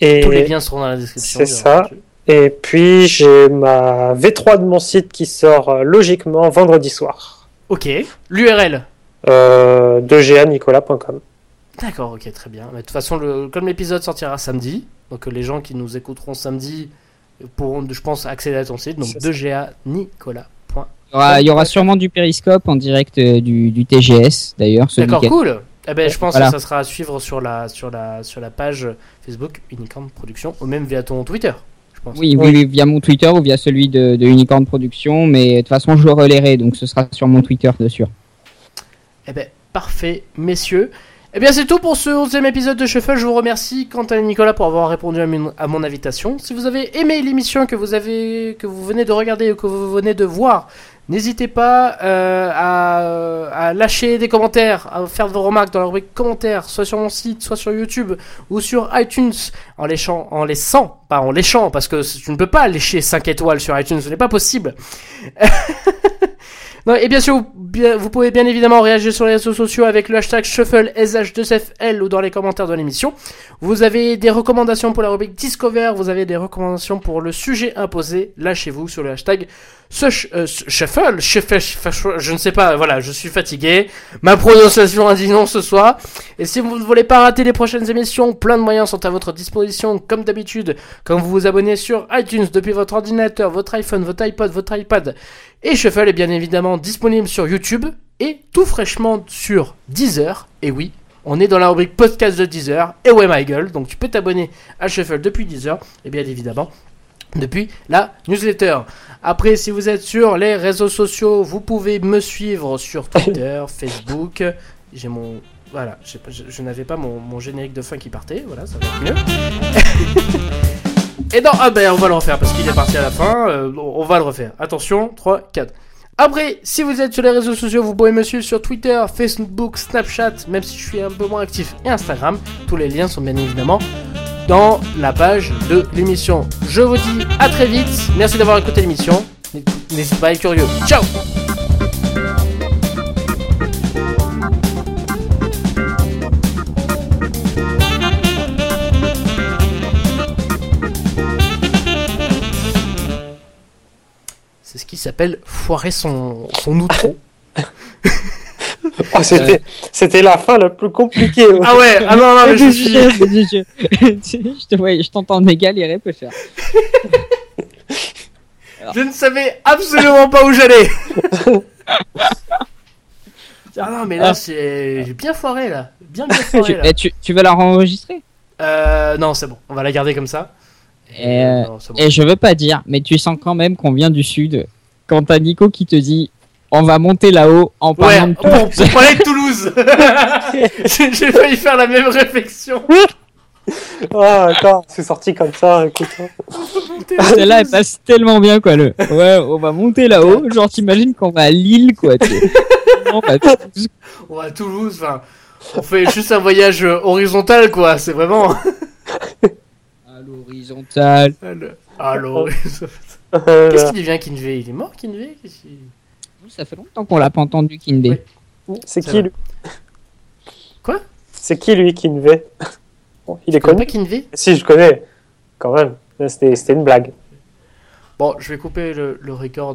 C: Et,
A: Tous les liens seront dans la description.
C: c'est ça. et puis j'ai ma V3 de mon site qui sort euh, logiquement vendredi soir.
A: Ok. L'URL.
C: Euh, de GA-nicolas.com.
A: D'accord, ok, très bien. Mais de toute façon, le, comme l'épisode sortira samedi, donc euh, les gens qui nous écouteront samedi pourront, je pense, accéder à ton site. Donc
C: C'est ça.
A: 2GA Nicolas. Point.
B: Il y aura, il y aura sûrement du périscope en direct euh, du, du TGS d'ailleurs
A: D'accord, cool. Eh ben, je pense
B: Voilà.
A: que ça sera à suivre sur la, sur la, sur la page Facebook Unicorn Production, ou même via ton Twitter, je pense.
B: Oui, oui, oui, via mon Twitter ou via celui de, de Unicorn Production, mais de toute façon je le relayerai, donc ce sera sur mon Twitter de sûr.
A: Eh ben, parfait, messieurs. Eh bien, c'est tout pour ce 11e épisode de Shuffle. Je vous remercie, Quentin et Nicolas, pour avoir répondu à mon, à mon invitation. Si vous avez aimé l'émission que vous avez, que vous venez de regarder ou que vous venez de voir, n'hésitez pas euh, à, à lâcher des commentaires, à faire vos remarques dans la rubrique commentaires, soit sur mon site, soit sur YouTube ou sur iTunes, en léchant, en laissant, pas en léchant, parce que tu ne peux pas lécher 5 étoiles sur iTunes, ce n'est pas possible. *laughs* Et bien sûr, vous, pouvez bien évidemment réagir sur les réseaux sociaux avec le hashtag Shuffle SH2FL ou dans les commentaires de l'émission. Vous avez des recommandations pour la rubrique Discover, vous avez des recommandations pour le sujet imposé. Lâchez-vous sur le hashtag Euh, Shuffle, Shuffle, je ne sais pas, voilà, je suis fatigué. Ma prononciation a dit non ce soir. Et si vous ne voulez pas rater les prochaines émissions, plein de moyens sont à votre disposition, comme d'habitude, quand vous vous abonnez sur iTunes depuis votre ordinateur, votre iPhone, votre iPod, votre iPad. Et Shuffle est bien évidemment disponible sur YouTube et tout fraîchement sur Deezer. Et oui, on est dans la rubrique podcast de Deezer. Et ouais, my. Donc tu peux t'abonner à Shuffle depuis Deezer et bien évidemment depuis la newsletter. Après, si vous êtes sur les réseaux sociaux, vous pouvez me suivre sur *laughs* Twitter, Facebook. J'ai mon. Voilà, je, n'avais pas mon, mon générique de fin qui partait. Voilà, ça va être mieux. *laughs* Et non, ah ben on va le refaire parce qu'il est parti à la fin. euh, on va le refaire. Attention, 3, 4. Après, si vous êtes sur les réseaux sociaux, vous pouvez me suivre sur Twitter, Facebook, Snapchat, même si je suis un peu moins actif, et Instagram. Tous les liens sont bien évidemment dans la page de l'émission. Je vous dis à très vite. Merci d'avoir écouté l'émission. N'hésitez pas à être curieux. Ciao C'est ce qui s'appelle foirer son, son outro. *laughs* *laughs*
C: Oh, c'était, c'était la fin la plus compliquée.
A: Ah ouais, ah non, non, mais je suis... *laughs*
B: je te vois, je t'entends galérer, peu cher. *laughs*
A: Je ne savais absolument pas où j'allais. ah non, mais là,
B: Ah.
A: c'est... J'ai bien foiré, là. Bien, foiré, là.
B: eh, tu, tu veux la enregistrer
A: Euh, non, c'est bon. On va la garder comme ça.
B: Et, euh,
A: Non, c'est bon.
B: Et je veux pas dire, mais tu sens quand même qu'on vient du sud. Quand t'as Nico qui te dit on va monter là-haut en
A: Ouais,
B: parlant de
A: pour, pour parler de Toulouse. *laughs* J'ai failli faire la même réflexion.
C: Ah, attends, c'est sorti comme ça, écoute.
B: Celle-là, elle passe tellement bien, quoi. Le... Ouais, on va monter là-haut. Genre, t'imagines qu'on va à Lille, quoi. On va
A: à Toulouse, enfin... On fait juste un voyage euh, horizontal, quoi. C'est vraiment...
B: à l'horizontale.
A: Ah, l'horizontal.
C: Euh,
A: Qu'est-ce qu'il devient, Kinvey? Il est mort, Kinvey?
B: Ça fait longtemps qu'on l'a pas entendu.
A: Oui.
C: c'est
A: C'est
C: qui lui
A: Quoi?
C: C'est qui lui, Kinvey *laughs* Bon, Il est
A: Tu
C: connu
A: pas Kinvey
C: Si, je connais, quand même. C'était, c'était une blague.
A: Bon, je vais couper le, le record